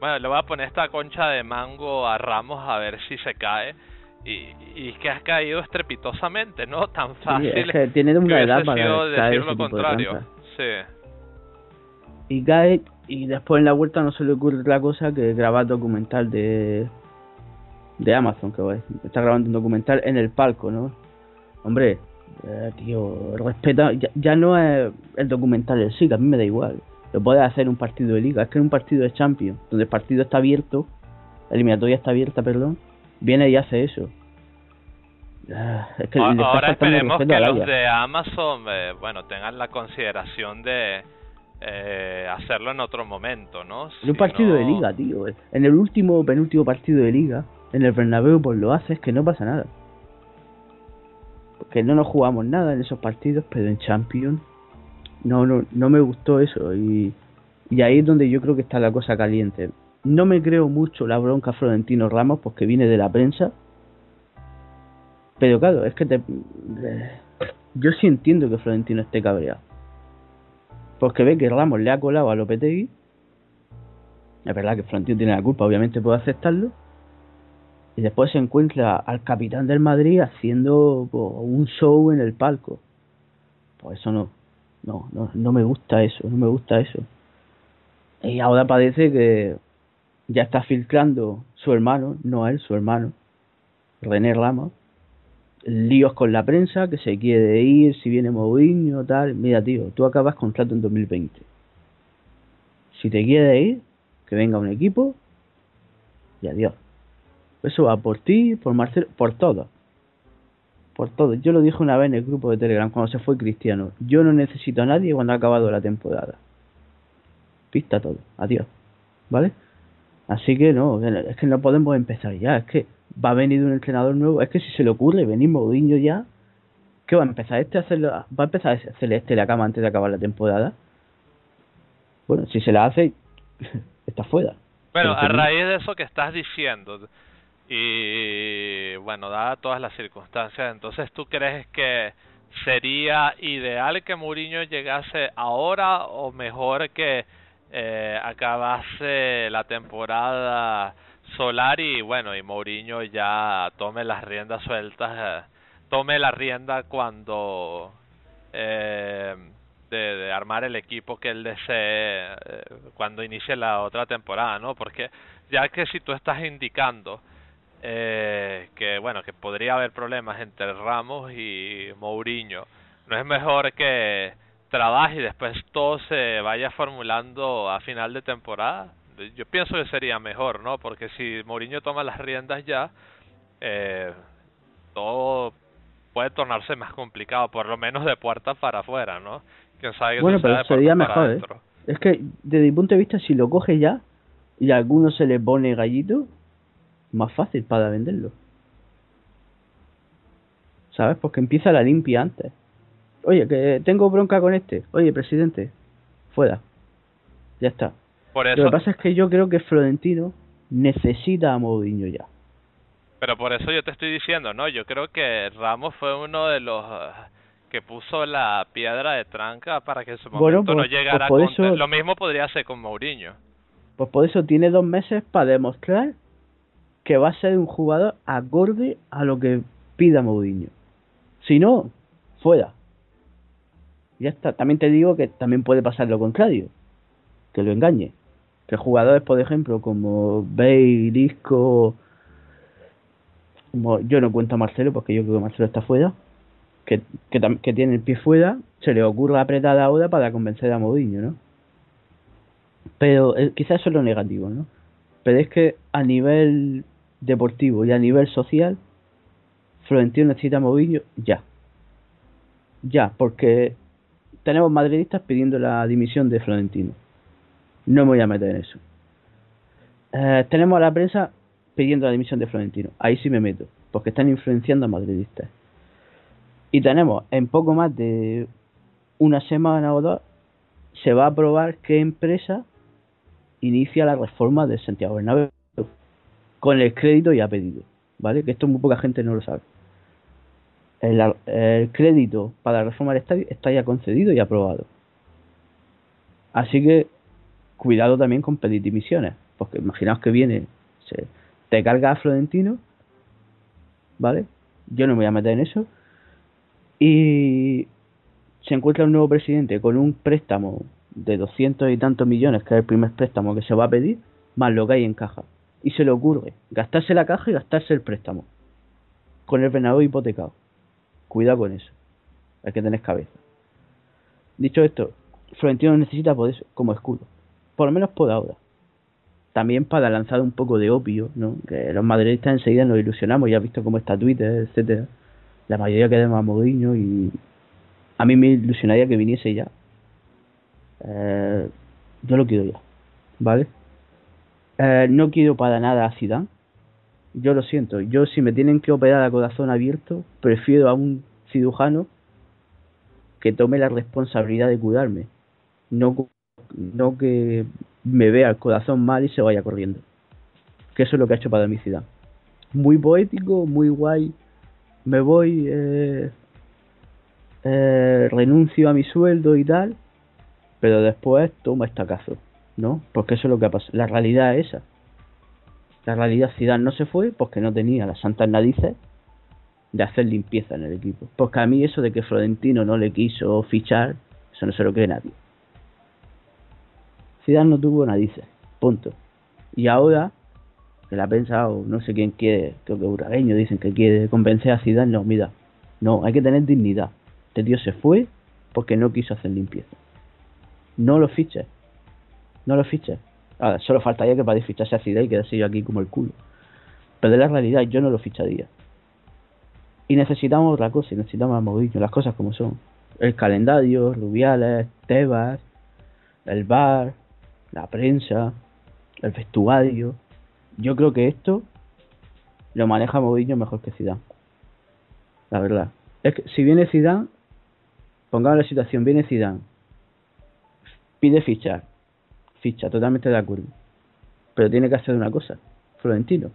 bueno, le voy a poner esta concha de mango a Ramos a ver si se cae. Y, y es que has caído estrepitosamente, ¿no? Tan fácil. es que tiene una edad para decir lo contrario. sí. Y cae, y después en la vuelta no se le ocurre otra cosa que grabar documental de de Amazon, que está grabando un documental en el palco, ¿no? Hombre, eh, tío, respeta, ya, no es el documental el sí, que a mí me da igual. Lo puedes hacer un partido de liga, es que en un partido de Champions, donde el partido está abierto, la eliminatoria está abierta, perdón, viene y hace eso. Ah, es que Ahora esperemos que los de Amazon, eh, bueno, tengan la consideración de eh, hacerlo en otro momento, ¿no? en un partido de liga, tío. En el último, penúltimo partido de liga, en el Bernabéu pues lo haces que no pasa nada. Porque no nos jugamos nada en esos partidos, pero en Champions no, no, no me gustó eso y, y ahí es donde yo creo que está la cosa caliente. No me creo mucho la bronca Florentino Ramos porque viene de la prensa. Pero claro, es que te, yo sí entiendo que Florentino esté cabreado. Porque ve que Ramos le ha colado a Lopetegui. Es verdad que Florentino tiene la culpa, obviamente puedo aceptarlo y después se encuentra al capitán del Madrid haciendo un show en el palco. Pues eso no, no, no, no me gusta eso, no me gusta eso. Y ahora parece que ya está filtrando su hermano, no él, su hermano, René Ramos, líos con la prensa, que se quiere ir, si viene Mourinho, tal. Mira, tío, tú acabas contrato en 2020. Si te quiere ir, que venga un equipo y adiós. Eso va por ti, por Marcelo, por todo. Por todo. Yo lo dije una vez en el grupo de Telegram cuando se fue Cristiano. Yo no necesito a nadie cuando ha acabado la temporada. Pista todo. Adiós. ¿Vale? Así que no, es que no podemos empezar ya. Es que va a venir un entrenador nuevo. Es que si se le ocurre venir Mourinho ya, ¿qué va a empezar este a hacerlo? ¿Va a empezar a hacerle este la cama antes de acabar la temporada? Bueno, si se la hace, está fuera. Bueno, a raíz de eso que estás diciendo, y bueno, dadas todas las circunstancias, entonces tú crees que sería ideal que Mourinho llegase ahora o mejor que eh, acabase la temporada solar y bueno, y Mourinho ya tome las riendas sueltas, eh, tome la rienda cuando eh, de, armar el equipo que él desee eh, cuando inicie la otra temporada, ¿no? Porque ya que si tú estás indicando eh, que, bueno, que podría haber problemas entre Ramos y Mourinho, ¿no es mejor que trabaje y después todo se vaya formulando a final de temporada? Yo pienso que sería mejor, ¿no? Porque si Mourinho toma las riendas ya, eh, todo puede tornarse más complicado, por lo menos de puertas para afuera, ¿no? bueno, pero sería mejor, ¿eh? Es que, desde mi punto de vista, si lo coge ya y a alguno se le pone gallito, más fácil para venderlo. ¿Sabes? Porque empieza la limpia antes. Oye, que tengo bronca con este. Oye, presidente, fuera. Ya está. Lo que pasa es que yo creo que Florentino necesita a Mourinho ya. Pero por eso yo te estoy diciendo, ¿no? Yo creo que Ramos fue uno de los que puso la piedra de tranca para que en su momento no pues, llegara pues Lo mismo podría ser con Mourinho. Pues por eso tiene dos meses para demostrar que va a ser un jugador acorde a lo que pida Mourinho. Si no, fuera. Ya está. También te digo que también puede pasar lo contrario. Que lo engañe. Que jugadores, por ejemplo, como Bale, Disco... Como yo no cuento a Marcelo porque yo creo que Marcelo está fuera que, que, tiene el pie fuera, se le ocurre apretar ahora para convencer a Mourinho, ¿no? Pero eh, quizás eso es lo negativo, ¿no? Pero es que a nivel deportivo y a nivel social, Florentino necesita Mourinho ya. Ya, porque tenemos madridistas pidiendo la dimisión de Florentino. No me voy a meter en eso. Eh, tenemos a la prensa pidiendo la dimisión de Florentino. Ahí sí me meto, porque están influenciando a madridistas. Y tenemos en poco más de una semana o dos, se va a probar qué empresa inicia la reforma de Santiago Bernabéu con el crédito ya pedido, ¿vale? Que esto muy poca gente no lo sabe. El, crédito para la reforma del estadio está ya concedido y aprobado. Así que cuidado también con pedir dimisiones, porque imaginaos que viene, se, te carga a Florentino, ¿vale? Yo no me voy a meter en eso, y se encuentra un nuevo presidente con un préstamo de doscientos y tantos millones, que es el primer préstamo que se va a pedir, más lo que hay en caja. Y se le ocurre gastarse la caja y gastarse el préstamo. Con el venado hipotecado. Cuidado con eso. Hay que tener cabeza. Dicho esto, Florentino necesita por eso, como escudo. Por lo menos por ahora. También para lanzar un poco de opio, ¿no? Que los madridistas enseguida nos ilusionamos, ya has visto cómo está Twitter, etcétera la mayoría queremos a Mourinho y a mí me ilusionaría que viniese ya. Eh, yo lo quiero ya, ¿vale? Eh, no quiero para nada a Zidane. Yo lo siento. Yo si me tienen que operar a corazón abierto, prefiero a un cirujano que tome la responsabilidad de cuidarme. No, no que me vea el corazón mal y se vaya corriendo. Que eso es lo que ha hecho para mi Zidane. Muy poético, muy guay, me voy, eh, eh, renuncio a mi sueldo y tal, pero después toma estacazo, ¿no? Porque eso es lo que ha pasado. La realidad es esa. La realidad Zidane no se fue porque no tenía las santas narices de hacer limpieza en el equipo. Porque a mí eso de que Florentino no le quiso fichar, eso no se lo cree nadie. Zidane no tuvo narices, punto. Y ahora que la ha pensado, no sé quién quiere, creo que Uragueño dicen que quiere convencer a Zidane, no, mira, no, hay que tener dignidad. Este tío se fue porque no quiso hacer limpieza. No lo fiches, no lo. Ahora, solo faltaría que para ficharse a Zidane y quedarse yo aquí como el culo. Pero de la realidad, yo no lo ficharía. Y necesitamos otra cosa, necesitamos a Mourinho, las cosas como son. El calendario, Rubiales, Tebas, el bar, la prensa, el vestuario, yo creo que esto lo maneja Mourinho mejor que Zidane. La verdad. Es que si viene Zidane, pongamos la situación, viene Zidane, pide fichar, ficha, totalmente de acuerdo. Pero tiene que hacer una cosa, Florentino,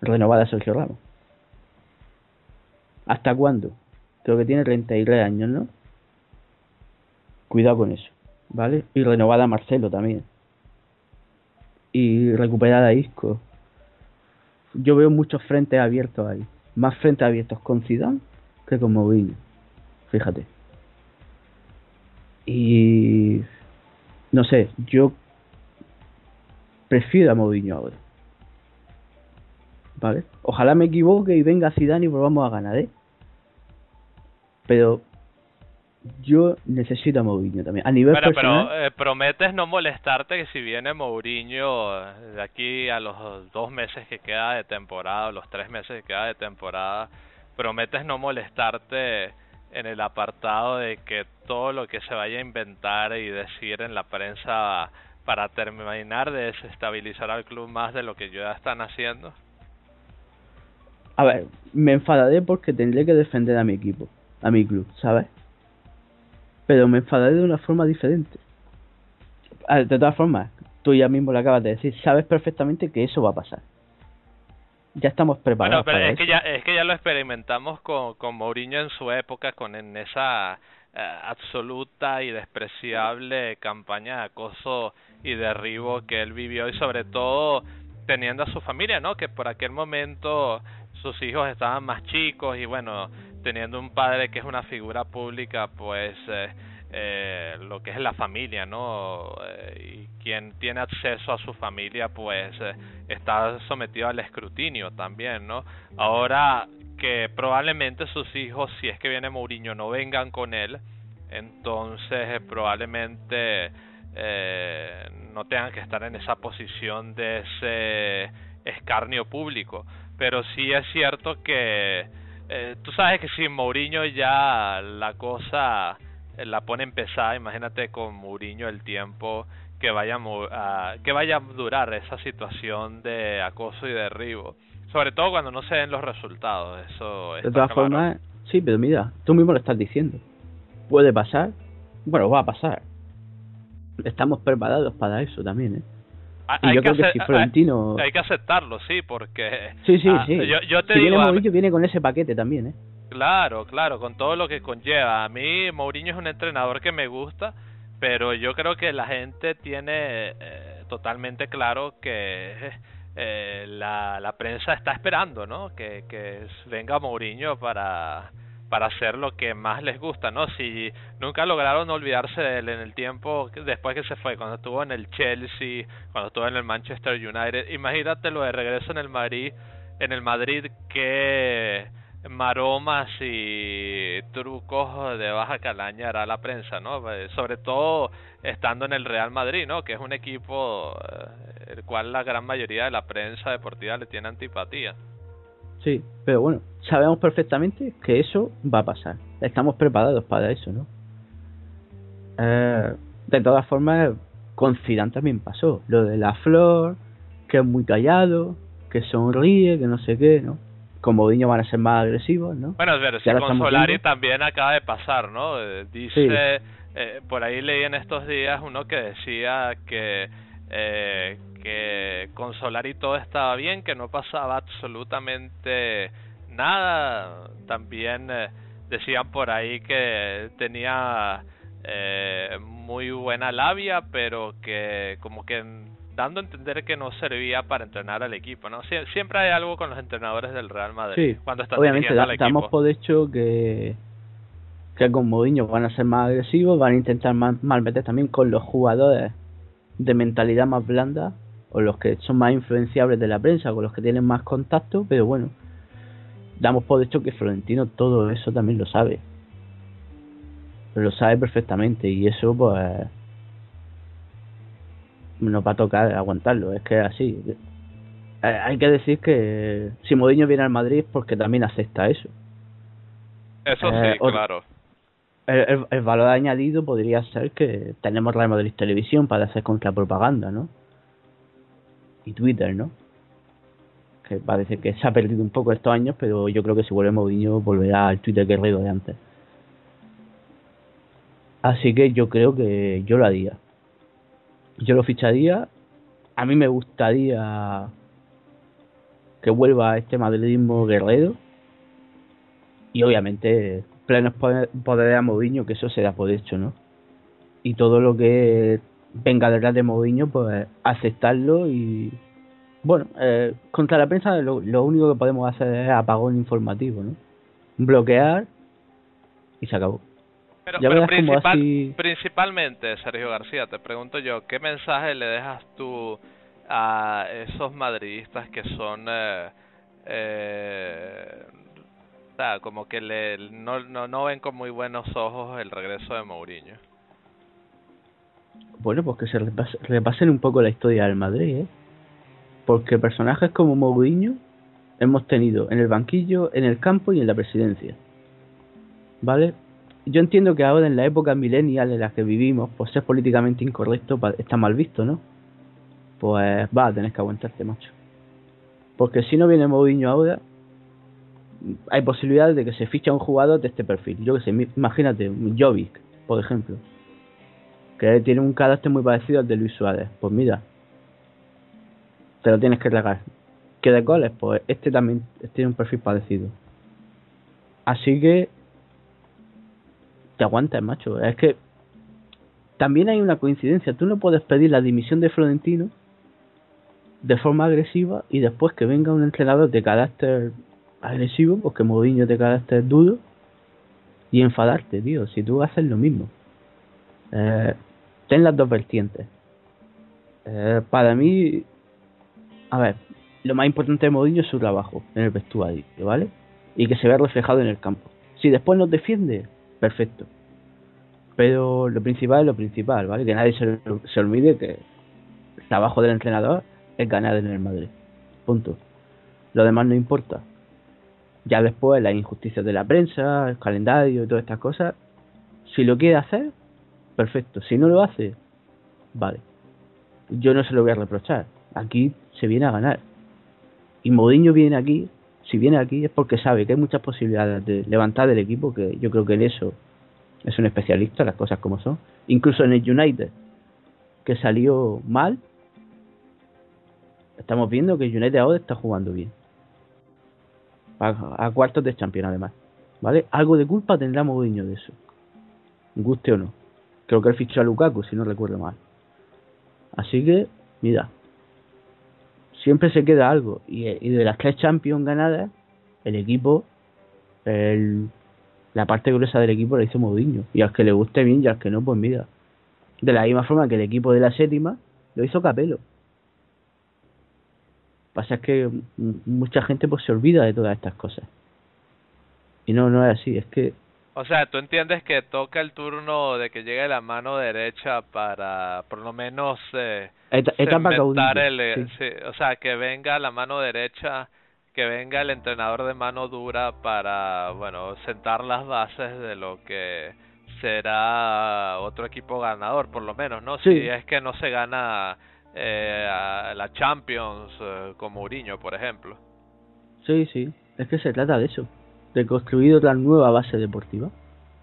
renovar a Sergio Ramos. ¿Hasta cuándo? Creo que tiene 33 años, ¿no? Cuidado con eso, ¿vale? Y renovar a Marcelo también y recuperar a Isco. Yo veo muchos frentes abiertos ahí. Más frentes abiertos con Zidane que con Mourinho. Fíjate. Y no sé, yo prefiero a Mourinho ahora. ¿Vale? Ojalá me equivoque y venga Zidane y volvamos a ganar, ¿eh? Pero yo necesito a Mourinho también. A nivel pero, personal, pero eh, prometes no molestarte que si viene Mourinho de aquí a los dos meses que queda de temporada, los tres meses que queda de temporada, prometes no molestarte en el apartado de que todo lo que se vaya a inventar y decir en la prensa para terminar de desestabilizar al club más de lo que ya están haciendo? A ver, me enfadaré porque tendré que defender a mi equipo, a mi club, ¿sabes? Pero me enfadaré de una forma diferente. De todas formas, tú ya mismo lo acabas de decir, sabes perfectamente que eso va a pasar. Ya estamos preparados. Bueno, pero es, Que ya, es que ya lo experimentamos con, con Mourinho en su época, con en esa eh, absoluta y despreciable campaña de acoso y derribo que él vivió y sobre todo teniendo a su familia, ¿no? Que por aquel momento sus hijos estaban más chicos y bueno, teniendo un padre que es una figura pública, pues eh, eh, lo que es la familia, ¿no? y quien tiene acceso a su familia, pues está sometido al escrutinio también, ¿no? Ahora que probablemente sus hijos, si es que viene Mourinho, no vengan con él, entonces eh, probablemente eh, no tengan que estar en esa posición de ese escarnio público. Pero sí es cierto que eh, tú sabes que si Mourinho ya la cosa la pone empezada, imagínate con Mourinho el tiempo que vaya a, que vaya a durar esa situación de acoso y derribo sobre todo cuando no se den los resultados. Eso de todas formas, sí, pero mira, tú mismo lo estás diciendo. Puede pasar, bueno, va a pasar. Estamos preparados para eso también, ¿eh? hay yo que creo que si Florentino... Hay, que aceptarlo, sí, porque... Sí, sí, ah, sí. Yo, te si digo, viene Mourinho, viene con ese paquete también, ¿eh? Claro, claro, con todo lo que conlleva. A mí Mourinho es un entrenador que me gusta, pero yo creo que la gente tiene eh, totalmente claro que eh, la, la prensa está esperando, ¿no? Que, que venga Mourinho para, para hacer lo que más les gusta, ¿no? Si nunca lograron olvidarse de él en el tiempo después que se fue, cuando estuvo en el Chelsea, cuando estuvo en el Manchester United, imagínate lo de regreso en el Madrid, en el Madrid que maromas y trucos de baja calaña hará la prensa, ¿no? Eh, sobre todo estando en el Real Madrid, ¿no? Que es un equipo eh, el cual la gran mayoría de la prensa deportiva le tiene antipatía. Sí, pero bueno, sabemos perfectamente que eso va a pasar. Estamos preparados para eso, ¿no? Eh, de todas formas, con Zidane también pasó. Lo de la flor, que es muy callado, que sonríe, que no sé qué, ¿no? Con Mourinho van a ser más agresivos, ¿no? Bueno, es ver, si con Solari también acaba de pasar, ¿no? Eh, dice, eh, por ahí leí en estos días uno que decía que eh, que con Solari todo estaba bien, que no pasaba absolutamente nada. También eh, decían por ahí que tenía eh, muy buena labia, pero que como que dando a entender que no servía para entrenar al equipo, ¿no? siempre hay algo con los entrenadores del Real Madrid sí, cuando están obviamente damos por hecho que que con Mourinho van a ser más agresivos, van a intentar mal, meter también con los jugadores de mentalidad más blanda o los que son más influenciables de la prensa, con los que tienen más contacto, pero bueno, damos por hecho que Florentino todo eso también lo sabe. Lo sabe perfectamente y eso pues nos va a tocar aguantarlo, es que así. Eh, hay que decir que si Mourinho viene al Madrid porque también acepta eso. Eso sí, eh, claro. El, valor añadido podría ser que tenemos Real Madrid Televisión para hacer contrapropaganda, ¿no? Y Twitter, ¿no? Que parece que se ha perdido un poco estos años, pero yo creo que si vuelve Mourinho volverá al Twitter guerrero de antes. Así que yo creo que yo lo haría. Yo lo ficharía. A mí me gustaría que vuelva este madridismo guerrero. Y obviamente plenos poderes a Mourinho, que eso se por hecho, ¿no? Y todo lo que venga detrás de Mourinho, pues aceptarlo y... Bueno, eh, contra la prensa lo, único que podemos hacer es apagón informativo, ¿no? Bloquear y se acabó. Pero, pero principalmente, Sergio García, te pregunto yo, ¿qué mensaje le dejas tú a esos madridistas que son... Eh, eh, como que le, no, no, no ven con muy buenos ojos el regreso de Mourinho. Bueno, pues que se repasen un poco la historia del Madrid, ¿eh? Porque personajes como Mourinho hemos tenido en el banquillo, en el campo y en la presidencia. ¿Vale? Yo entiendo que ahora en la época millennial en la que vivimos, pues ser políticamente incorrecto está mal visto, ¿no? Pues va a tener que aguantarte, macho. Porque si no viene Mourinho ahora, hay posibilidades de que se fiche a un jugador de este perfil. Yo que sé, imagínate, Jovic, por ejemplo, que tiene un carácter muy parecido al de Luis Suárez. Pues mira, te lo tienes que regar. Que de goles, pues este también tiene un perfil parecido. Así que te aguantas, macho. Es que también hay una coincidencia. Tú no puedes pedir la dimisión de Florentino de forma agresiva y después que venga un entrenador de carácter agresivo, porque Mourinho de carácter duro, y enfadarte, tío, si tú haces lo mismo. Eh, ten las dos vertientes. Eh, para mí, a ver, lo más importante de Mourinho es su trabajo en el vestuario, ¿vale? Y que se vea reflejado en el campo. Si después nos defiende, perfecto. Pero lo principal es lo principal, ¿vale? Que nadie se, se olvide que el trabajo del entrenador es ganar en el Madrid. Punto. Lo demás no importa. Ya después las injusticias de la prensa, el calendario y todas estas cosas, si lo quiere hacer, perfecto. Si no lo hace, vale. Yo no se lo voy a reprochar. Aquí se viene a ganar. Y Mourinho viene aquí, si viene aquí es porque sabe que hay muchas posibilidades de levantar el equipo, que yo creo que en eso es un especialista, las cosas como son. Incluso en el United, que salió mal, estamos viendo que United ahora está jugando bien. A, cuartos de Champions además. ¿Vale? Algo de culpa tendrá Mourinho de eso. Guste o no. Creo que él fichó a Lukaku, si no recuerdo mal. Así que, mira. Siempre se queda algo. Y, de las tres Champions ganadas, el equipo, el, la parte gruesa del equipo la hizo Mourinho. Y al que le guste bien y al que no, pues mira. De la misma forma que el equipo de la séptima lo hizo Capelo. Pasa es que mucha gente pues se olvida de todas estas cosas. Y no, no es así, es que... O sea, tú entiendes que toca el turno de que llegue la mano derecha para por lo menos eh, el, eh, o sea, que venga la mano derecha, que venga el entrenador de mano dura para, bueno, sentar las bases de lo que será otro equipo ganador, por lo menos, ¿no? Si es que no se gana eh, a la Champions eh, como Mourinho, por ejemplo. Sí, sí, es que se trata de eso, de construir otra nueva base deportiva.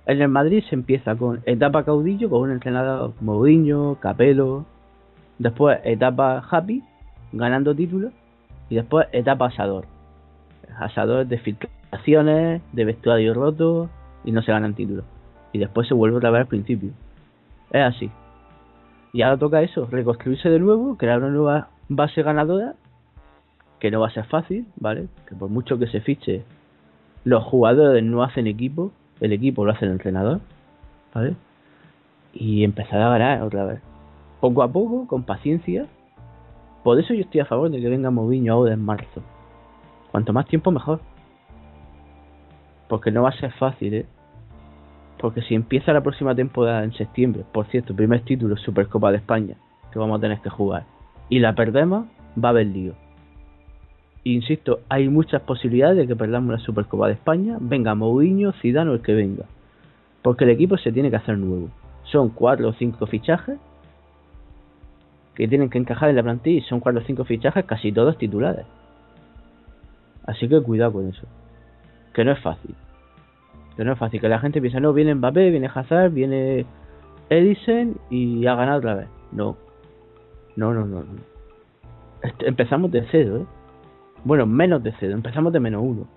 En el Madrid se empieza con etapa caudillo, con un entrenador Mourinho, Capello, después etapa happy, ganando títulos, y después etapa asador. Asador de filtraciones, de vestuario roto, y no se ganan títulos. Y después se vuelve otra vez al principio. Es así. Y ahora toca eso, reconstruirse de nuevo, crear una nueva base ganadora, que no va a ser fácil, ¿vale? Que por mucho que se fiche, los jugadores no hacen equipo, el equipo lo hace el entrenador, ¿vale? Y empezar a ganar otra vez. Poco a poco, con paciencia. Por eso yo estoy a favor de que venga Moviño ahora en marzo. Cuanto más tiempo mejor. Porque no va a ser fácil, ¿eh? Porque si empieza la próxima temporada en septiembre, por cierto, primer título Supercopa de España, que vamos a tener que jugar, y la perdemos, va a haber lío. Insisto, hay muchas posibilidades de que perdamos la Supercopa de España, venga Mourinho, Zidane o el que venga. Porque el equipo se tiene que hacer nuevo. Son cuatro o cinco fichajes que tienen que encajar en la plantilla y son cuatro o cinco fichajes casi todos titulares. Así que cuidado con eso. Que no es fácil. Que no es fácil, que la gente piensa, no, viene Mbappé, viene Hazard, viene Edison y ha ganado otra vez. No. No, no, no. Este, empezamos de cero, ¿eh? Bueno, menos de cero, empezamos de menos uno.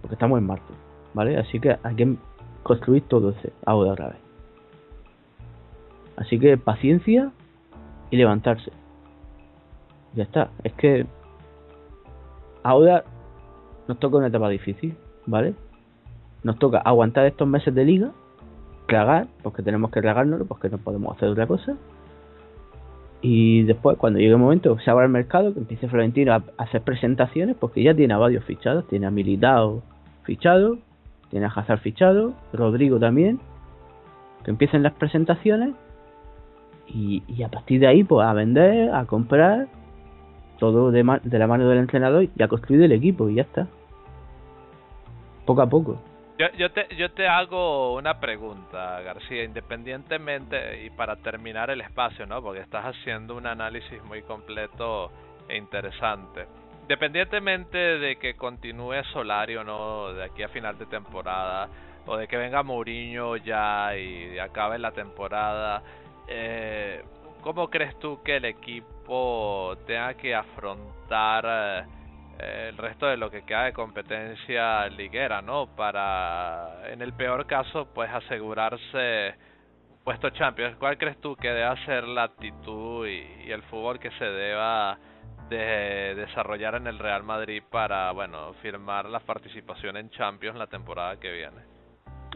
Porque estamos en marzo, ¿vale? Así que hay que construir todo ese ahora otra vez. Así que paciencia y levantarse. Ya está. Es que ahora nos toca una etapa difícil, ¿vale? Nos toca aguantar estos meses de liga tragar, porque tenemos que tragárnoslo, porque no podemos hacer otra cosa. Y después, cuando llegue el momento, se abra el mercado, que empiece Florentino a hacer presentaciones, porque ya tiene a varios fichados, tiene a Militao fichado, tiene a Hazard fichado, Rodrigo también, que empiecen las presentaciones y, a partir de ahí, pues a vender, a comprar, todo de, de la mano del entrenador y a construir el equipo y ya está. Poco a poco. Yo, yo, te, yo te hago una pregunta, García, independientemente y para terminar el espacio, ¿no? Porque estás haciendo un análisis muy completo e interesante. Independientemente de que continúe Solari o no de aquí a final de temporada, o de que venga Mourinho ya y acabe la temporada, eh, ¿cómo crees tú que el equipo tenga que afrontar... Eh, el resto de lo que queda de competencia liguera, ¿no? Para, en el peor caso, pues asegurarse puesto Champions. ¿Cuál crees tú que debe ser la actitud y, el fútbol que se deba de desarrollar en el Real Madrid para, bueno, firmar la participación en Champions la temporada que viene?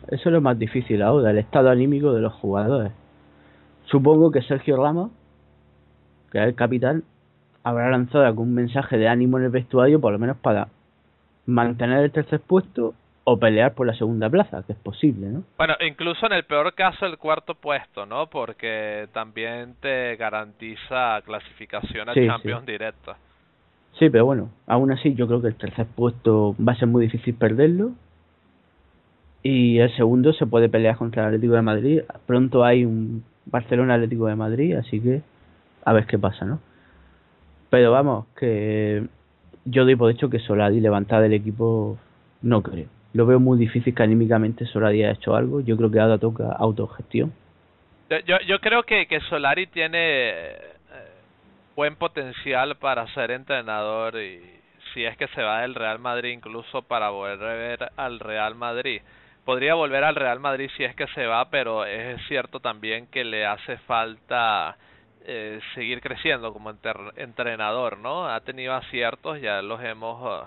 Eso es lo más difícil ahora, el estado anímico de los jugadores. Supongo que Sergio Ramos, que es el capitán, habrá lanzado algún mensaje de ánimo en el vestuario, por lo menos para mantener el tercer puesto o pelear por la segunda plaza, que es posible, ¿no? Bueno, incluso en el peor caso el cuarto puesto, ¿no? Porque también te garantiza clasificación a Champions directa. Sí, pero bueno, aún así yo creo que el tercer puesto va a ser muy difícil perderlo. Y el segundo se puede pelear contra el Atlético de Madrid. Pronto hay un Barcelona Atlético de Madrid, así que a ver qué pasa, ¿no? Pero vamos, que yo doy por hecho que Solari levantar del equipo no creo. Lo veo muy difícil que anímicamente Solari haya hecho algo. Yo creo que ahora toca autogestión. Yo, yo creo que, que Solari tiene eh, buen potencial para ser entrenador y si es que se va del Real Madrid incluso para volver al Real Madrid. Podría volver al Real Madrid si es que se va, pero es cierto también que le hace falta eh, seguir creciendo como entrenador, ¿no? Ha tenido aciertos, ya los hemos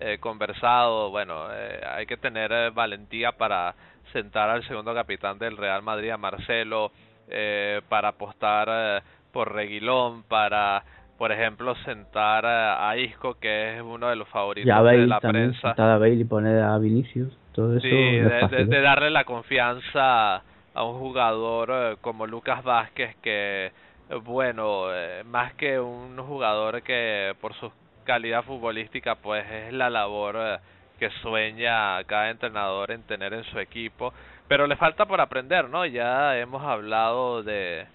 eh, conversado, bueno, eh, hay que tener eh, valentía para sentar al segundo capitán del Real Madrid, a Marcelo, para apostar por Reguilón, para, por ejemplo, sentar a Isco, que es uno de los favoritos de la prensa. Sentar a Bale y poner a Vinicius, todo eso. Sí, de darle la confianza a un jugador como Lucas Vázquez que bueno, eh, más que un jugador que por su calidad futbolística, pues es la labor eh, que sueña cada entrenador en tener en su equipo, pero le falta por aprender, ¿no? Ya hemos hablado de,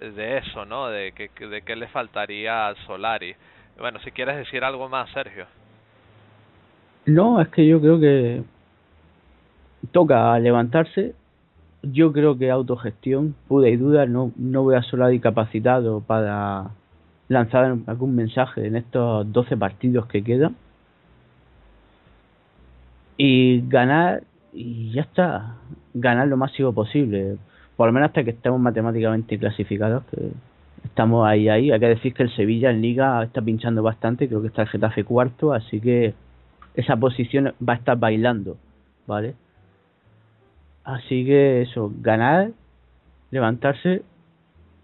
de eso, ¿no? De que de qué le faltaría a Solari. Bueno, si quieres decir algo más, Sergio. No, es que yo creo que toca levantarse yo creo que autogestión, pude y duda, no, no voy a solar incapacitado para lanzar algún mensaje en estos 12 partidos que quedan. Y ganar, y ya está, ganar lo máximo posible, por lo menos hasta que estemos matemáticamente clasificados, que estamos ahí, ahí. Hay que decir que el Sevilla en Liga está pinchando bastante, creo que está el Getafe cuarto, así que esa posición va a estar bailando, ¿vale? Así que eso, ganar, levantarse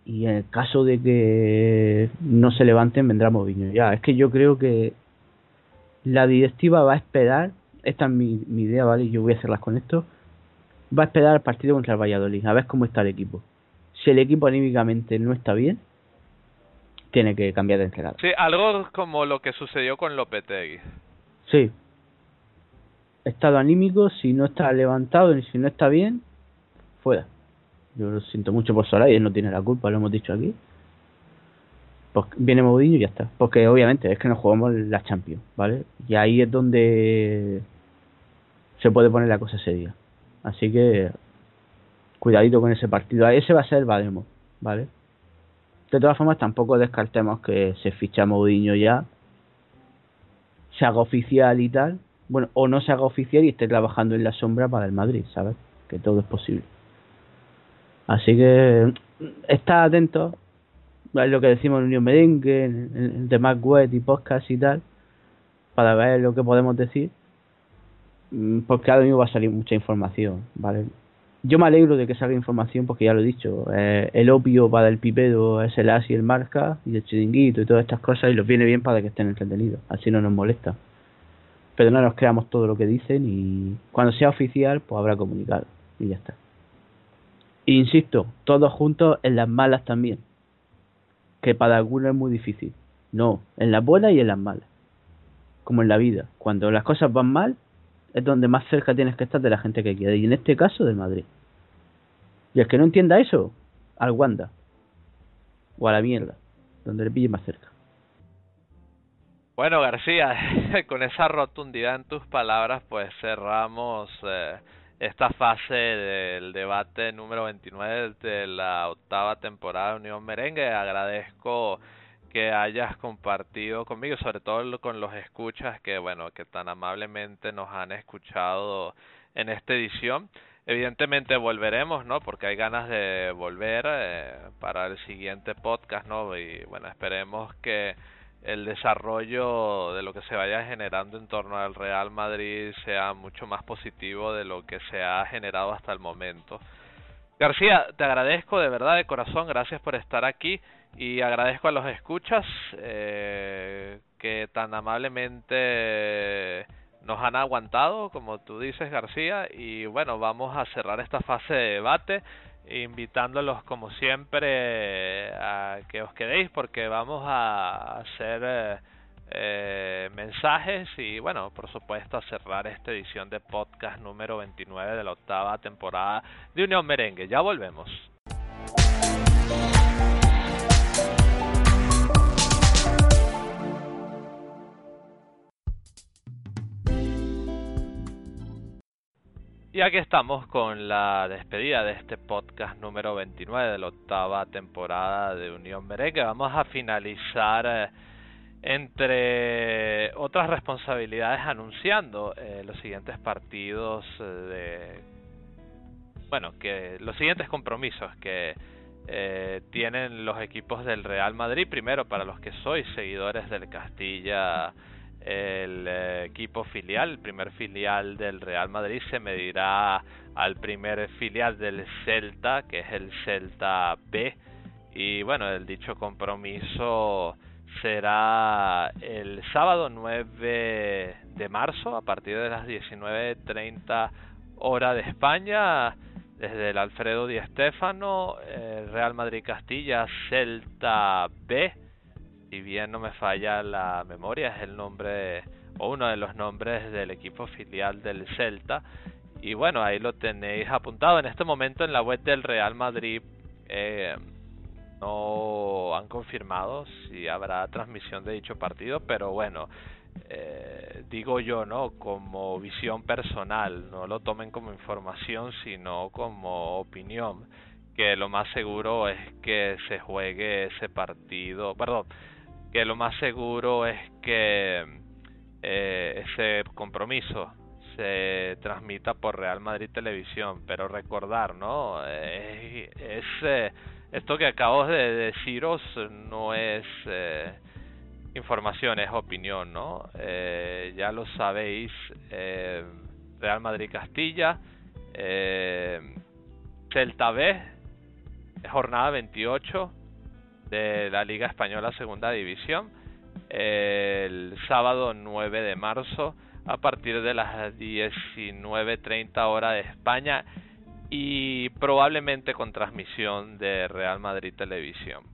y en el caso de que no se levanten vendrá Moviño. Ya, es que yo creo que la directiva va a esperar, esta es mi, mi idea, ¿vale? Yo voy a hacerlas con esto. Va a esperar el partido contra el Valladolid, a ver cómo está el equipo. Si el equipo anímicamente no está bien, tiene que cambiar de entrenador. Sí, algo como lo que sucedió con Lopetegui. Sí, estado anímico, si no está levantado ni si no está bien, fuera. Yo lo siento mucho por Solari, él no tiene la culpa, lo hemos dicho aquí. Pues viene Mourinho y ya está. Porque obviamente es que nos jugamos la Champions, ¿vale? Y ahí es donde se puede poner la cosa seria. Así que cuidadito con ese partido. Ese va a ser el Bademo, ¿vale? De todas formas, tampoco descartemos que se ficha Mourinho ya, se haga oficial y tal, bueno, o no se haga oficial y esté trabajando en la sombra para el Madrid, ¿sabes? Que todo es posible. Así que está atento a lo que decimos en Unión Merengue, en, demás web y podcast y tal, para ver lo que podemos decir, mm, porque ahora mismo va a salir mucha información, ¿vale? yo me alegro de que salga información porque ya lo he dicho, eh, el opio para el pipedo es el as y el marca y el chiringuito y todas estas cosas y los viene bien para que estén entretenidos, así no nos molesta. Pero no nos creamos todo lo que dicen y cuando sea oficial pues habrá comunicado y ya está. insisto, todos juntos en las malas también, que para algunos es muy difícil. No, en las buenas y en las malas. Como en la vida, cuando las cosas van mal, es donde más cerca tienes que estar de la gente que quieres. Y en este caso, de Madrid. Y el que no entienda eso, al Wanda. O a la mierda. Donde le pille más cerca. Bueno, García, con esa rotundidad en tus palabras, pues cerramos eh, esta fase del debate número 29 de la octava temporada de Unión Merengue. Agradezco que hayas compartido conmigo, sobre todo con los escuchas que, bueno, que tan amablemente nos han escuchado en esta edición. Evidentemente volveremos, ¿no? Porque hay ganas de volver eh, para el siguiente podcast, ¿no? Y bueno, esperemos que el desarrollo de lo que se vaya generando en torno al Real Madrid sea mucho más positivo de lo que se ha generado hasta el momento. García, te agradezco de verdad de corazón, gracias por estar aquí y agradezco a los escuchas eh, que tan amablemente nos han aguantado, como tú dices García, y bueno, vamos a cerrar esta fase de debate invitándolos como siempre a que os quedéis porque vamos a hacer eh, eh, mensajes y bueno, por supuesto a cerrar esta edición de podcast número 29 de la octava temporada de Unión Merengue. Ya volvemos. Y aquí estamos con la despedida de este podcast número 29 de la octava temporada de Unión Merengue. Vamos a finalizar eh, entre otras responsabilidades anunciando eh, los siguientes partidos eh, de bueno que los siguientes compromisos que tienen los equipos del Real Madrid primero para los que sois seguidores del Castilla el eh, equipo filial, el primer filial del Real Madrid se medirá al primer filial del Celta, que es el Celta B. Y bueno, el dicho compromiso será el sábado 9 de marzo a partir de las 19.30 hora de España desde el Alfredo Di Stéfano, Real Madrid Castilla, Celta B si bien no me falla la memoria, es el nombre o uno de los nombres del equipo filial del Celta. Y bueno, ahí lo tenéis apuntado. En este momento en la web del Real Madrid eh, no han confirmado si habrá transmisión de dicho partido, pero bueno, eh, digo yo, ¿no? Como visión personal, no lo tomen como información, sino como opinión, que lo más seguro es que se juegue ese partido, perdón, que lo más seguro es que eh, ese compromiso se transmita por Real Madrid Televisión, pero recordar, ¿no? es, eh, esto que acabo de deciros no es eh, información, es opinión, ¿no? ya lo sabéis, Real Madrid Castilla, Celta B, jornada 28 de la Liga Española Segunda División el sábado 9 de marzo a partir de las 19.30 hora de España y probablemente con transmisión de Real Madrid Televisión.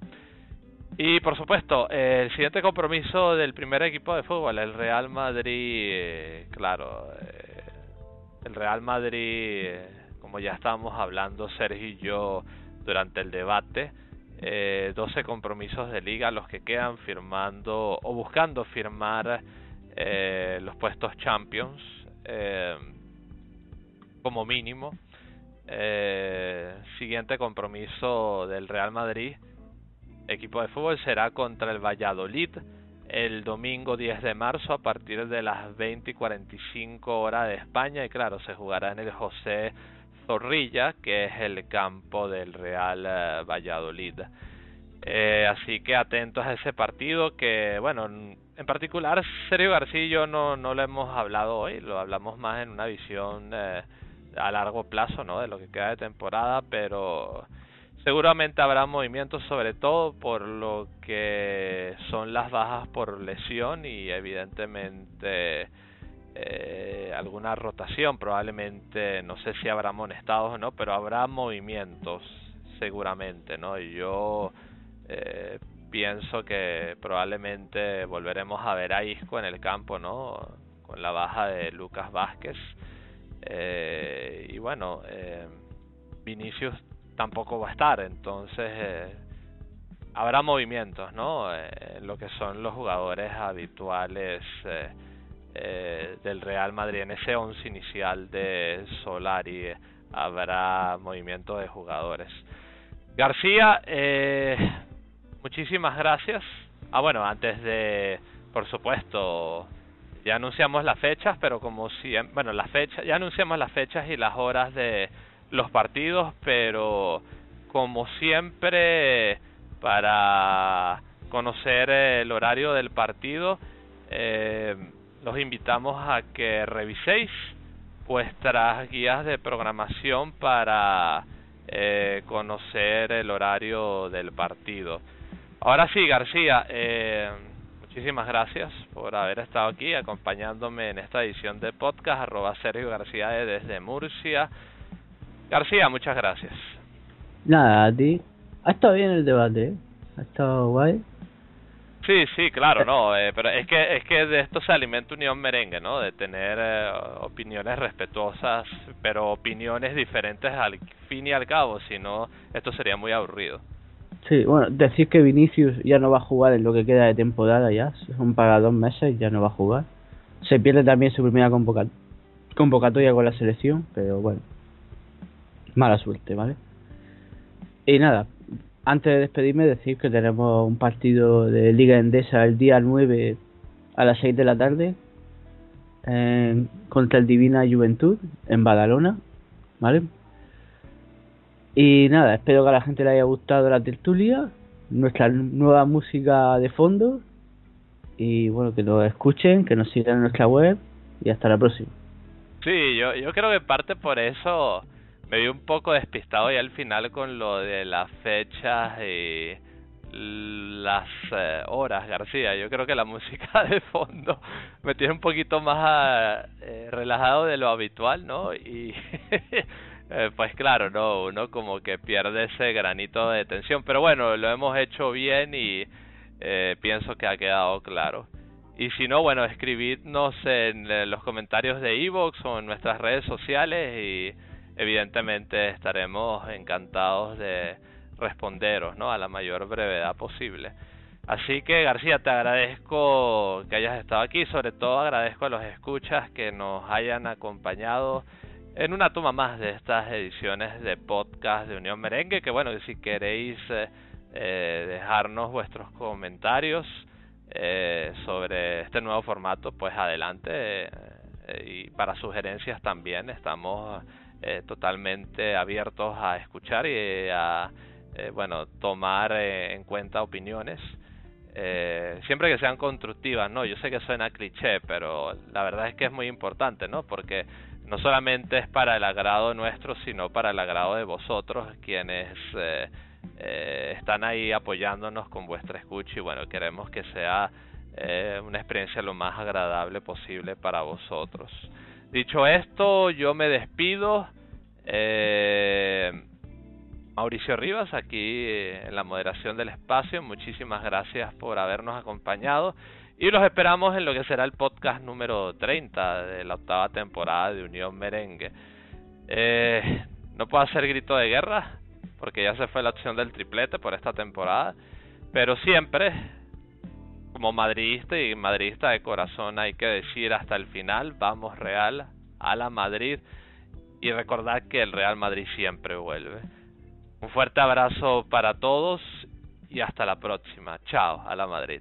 Y por supuesto, el siguiente compromiso del primer equipo de fútbol, el Real Madrid, eh, claro, eh, el Real Madrid, eh, como ya estábamos hablando Sergio y yo durante el debate, eh, 12 compromisos de liga los que quedan firmando o buscando firmar eh, los puestos champions eh, como mínimo. Eh, siguiente compromiso del Real Madrid equipo de fútbol será contra el Valladolid el domingo 10 de marzo a partir de las 20 y 45 horas de España. Y claro se jugará en el José Zorrilla, que es el campo del Real eh, Valladolid. Eh, así que atentos a ese partido que, bueno, en particular Sergio García y yo no, no lo hemos hablado hoy, lo hablamos más en una visión eh, a largo plazo, ¿no? De lo que queda de temporada, pero seguramente habrá movimientos sobre todo por lo que son las bajas por lesión y evidentemente eh, alguna rotación, probablemente, no sé si habrá amonestados o no, pero habrá movimientos seguramente, ¿no? Y yo eh, pienso que probablemente volveremos a ver a Isco en el campo, ¿no? Con la baja de Lucas Vázquez. Eh, y bueno, eh, Vinicius tampoco va a estar, entonces eh, habrá movimientos, ¿no? En lo que son los jugadores habituales del Real Madrid. En ese once inicial de Solari habrá movimiento de jugadores. García, eh, muchísimas gracias. Ah, bueno, antes de, por supuesto, ya anunciamos las fechas, pero como si, bueno, las fechas, ya anunciamos las fechas y las horas de los partidos, pero como siempre, para conocer el horario del partido, eh, los invitamos a que reviséis vuestras guías de programación para eh, conocer el horario del partido. Ahora sí, García, eh, muchísimas gracias por haber estado aquí acompañándome en esta edición de podcast, arroba Sergio García desde Murcia. García, muchas gracias. Nada, a ti. Ha estado bien el debate, ¿eh? ha estado guay. Sí, sí, claro, no, eh, pero es que es que de esto se alimenta Unión Merengue, ¿no? De tener eh, opiniones respetuosas, pero opiniones diferentes al fin y al cabo, si no, esto sería muy aburrido. Sí, bueno, decir que Vinicius ya no va a jugar en lo que queda de temporada ya, son para dos meses, ya no va a jugar. Se pierde también su primera convocatoria con la selección, pero bueno, mala suerte, ¿vale? Y nada, antes de despedirme, decir que tenemos un partido de Liga Endesa el día 9 a las 6 de la tarde contra el Divina Juventud en Badalona, ¿vale? Y nada, espero que a la gente le haya gustado la tertulia, nuestra nueva música de fondo y bueno, que nos escuchen, que nos sigan en nuestra web y hasta la próxima. Sí, yo, yo creo que parte por eso me vi un poco despistado y al final con lo de las fechas y las eh, horas, García. Yo creo que la música de fondo me tiene un poquito más eh, relajado de lo habitual, ¿no? Y eh, pues claro, no, uno como que pierde ese granito de tensión. Pero bueno, lo hemos hecho bien y pienso que ha quedado claro. Y si no, bueno, escribidnos en los comentarios de Evox o en nuestras redes sociales y evidentemente estaremos encantados de responderos ¿no? a la mayor brevedad posible. Así que García, te agradezco que hayas estado aquí, sobre todo agradezco a los escuchas que nos hayan acompañado en una toma más de estas ediciones de podcast de Unión Merengue, que bueno, si queréis eh, eh, dejarnos vuestros comentarios eh, sobre este nuevo formato, pues adelante y para sugerencias también estamos eh, totalmente abiertos a escuchar y a eh, bueno tomar eh, en cuenta opiniones siempre que sean constructivas no yo sé que suena cliché pero la verdad es que es muy importante no porque no solamente es para el agrado nuestro sino para el agrado de vosotros quienes están ahí apoyándonos con vuestra escucha y bueno queremos que sea una experiencia lo más agradable posible para vosotros Dicho esto, yo me despido. Eh, Mauricio Rivas, aquí eh, en la moderación del espacio. Muchísimas gracias por habernos acompañado. Y los esperamos en lo que será el podcast número 30 de la octava temporada de Unión Merengue. Eh, no puedo hacer grito de guerra, porque ya se fue la opción del triplete por esta temporada. Pero siempre como madridista y madridista de corazón hay que decir hasta el final, vamos Real a la Madrid y recordar que el Real Madrid siempre vuelve. Un fuerte abrazo para todos y hasta la próxima. Chao a la Madrid.